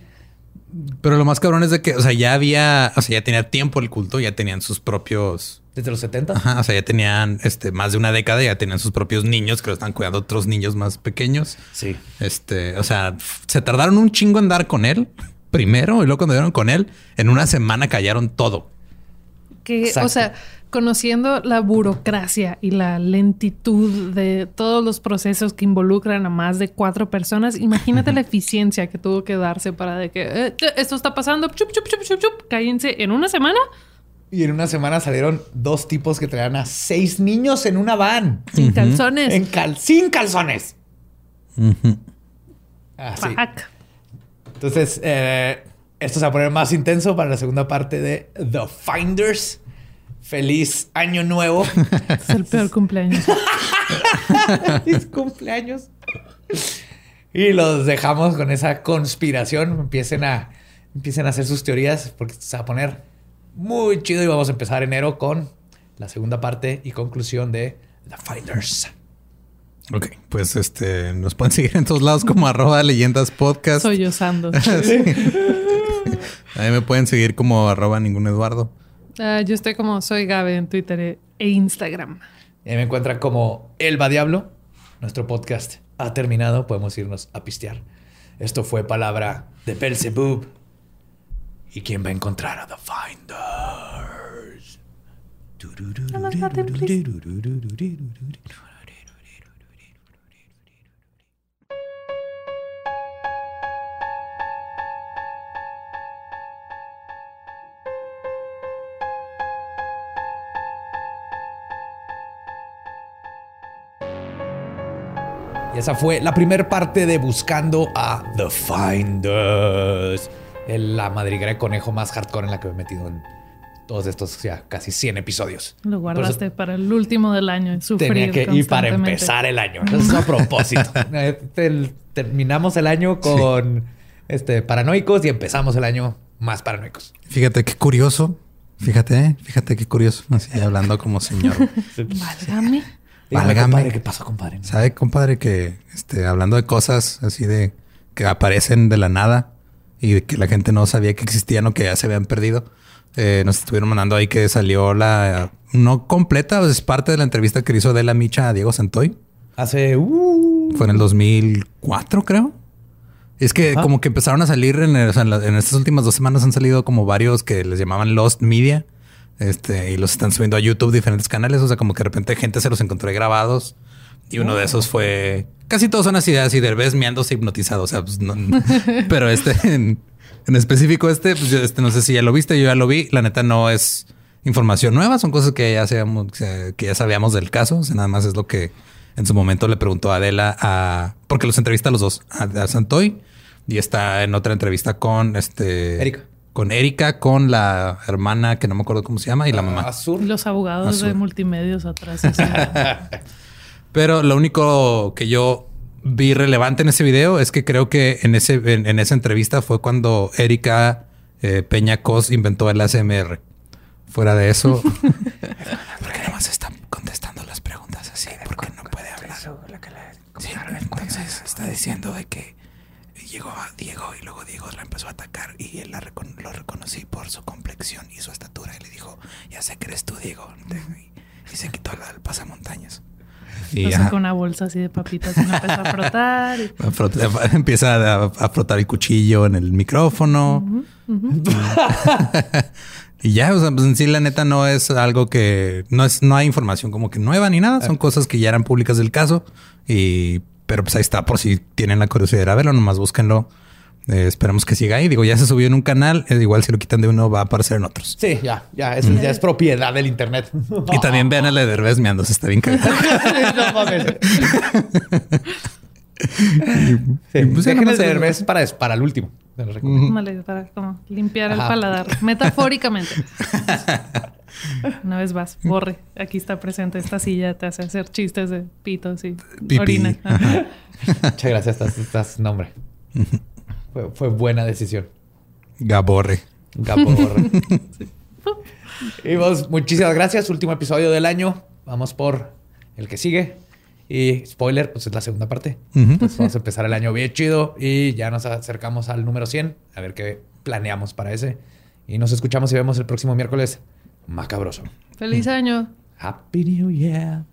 Pero lo más cabrón es de que, o sea, ya había, o sea, ya tenía tiempo el culto, ya tenían sus propios, desde los 70. ajá, o sea, ya tenían este más de una década, ya tenían sus propios niños que lo están cuidando otros niños más pequeños. Sí. Este, o sea, se tardaron un chingo en dar con él primero y luego cuando dieron con él, en una semana callaron todo. Que, Exacto. o sea, conociendo la burocracia y la lentitud de todos los procesos que involucran a más de cuatro personas, imagínate la eficiencia que tuvo que darse para de que eh, eh, esto está pasando, chup, chup, chup, chup, chup, cállense en una semana Y en una semana salieron dos tipos que traían a seis niños en una van. sin calzones. En cal sin calzones. Así. Fuck. Entonces, eh, esto se va a poner más intenso para la segunda parte de The Finders. Feliz año nuevo. Es el peor cumpleaños. Feliz cumpleaños. Y los dejamos con esa conspiración. Empiecen a, empiecen a hacer sus teorías porque se va a poner muy chido. Y vamos a empezar enero con la segunda parte y conclusión de The Finders. Ok, pues este, nos pueden seguir en todos lados como arroba leyendas podcast. Soy osando. A mí me pueden seguir como arroba ningún Eduardo. Ah, yo estoy como soy Gabe en Twitter e Instagram. Y ahí me encuentran como Elba Diablo. Nuestro podcast ha terminado. Podemos irnos a pistear. Esto fue palabra de Belzebub. ¿Y quién va a encontrar a The Finders? Esa fue la primera parte de Buscando a The Finders. El- La madriguera de conejo más hardcore en la que me he metido en todos estos ya casi 100 episodios. Lo eso guardaste para el último del año. Sufrir Tenía que ir para empezar el año. Eso es a propósito. Eh, Terminamos el año con este, paranoicos y empezamos el año más paranoicos. Fíjate qué curioso. Fíjate, ¿eh? fíjate qué curioso. Así hablando como señor. Válgame. Válgame. compadre, ¿qué pasó, compadre? ¿Sabe, compadre, que este, hablando de cosas así de que aparecen de la nada y que la gente no sabía que existían o que ya se habían perdido? eh, nos estuvieron mandando ahí que salió la no completa, es parte de la entrevista que hizo de la Micha a Diego Santoy. Hace... uh, Fue en el 2004, creo. Es que Ajá. como que empezaron a salir en, el- o sea, en, la- en estas últimas dos semanas han salido como varios que les llamaban Lost Media. Este, y los están subiendo a YouTube, diferentes canales. O sea, como que de repente gente se los encontró grabados Y uno de esos fue... Casi todos son así, así de vez meándose hipnotizado. O sea, pues no, pero este en, específico, este, pues este no sé si ya lo viste, yo ya lo vi. La neta no es información nueva, son cosas que ya sabíamos, que ya sabíamos del caso. O sea, nada más es lo que en su momento le preguntó a Adela a porque los entrevista a los dos, a, Santoy y está en otra entrevista con este Erika. Con Erika, con la hermana que no me acuerdo cómo se llama y la mamá. Azul. Los abogados de multimedios atrás. Pero lo único que yo vi relevante en ese video es que creo que en, ese, en, esa entrevista fue cuando Erika eh, Peña Cos inventó el ASMR. Fuera de eso, ¿por qué nada más está contestando las preguntas así? ¿Por qué no puede hablar? Sí, entonces está diciendo de que llegó a Diego y luego Diego la empezó a atacar y él lo reconocí por su complexión y su estatura y le dijo, ya sé que eres tú, Diego. Y, se quitó el pasamontañas. Y con una bolsa así de papitas y empieza a frotar. empieza a, frotar el cuchillo en el micrófono. y ya, o sea, pues en sí la neta no es algo que no es, no hay información como que nueva ni nada. Son cosas que ya eran públicas del caso. Y, pero pues ahí está por si tienen la curiosidad de verlo, nomás búsquenlo. Eh, esperamos que siga ahí. Digo, ya se subió en un canal. Es igual si lo quitan de uno, va a aparecer en otros. Sí, ya, ya. Es, ya es propiedad del internet. Y también vean a la de Derbez meándose. Está bien cagado. no mames. sí, pues el de Derbez para, para el último. Vale, para como limpiar el paladar. Metafóricamente. Una vez más, borre. Aquí está presente esta silla. Te hace hacer chistes de pitos y orina. Muchas gracias. Estás, estás nombre. Fue, buena decisión. Gaborre. Gaborre. Y vos, muchísimas gracias. Último episodio del año. Vamos por el que sigue. Y spoiler, pues es la segunda parte. Pues vamos a empezar el año bien chido y ya nos acercamos al número 100. A ver qué planeamos para ese. Y nos escuchamos y vemos el próximo miércoles macabroso. Feliz año. Happy New Year.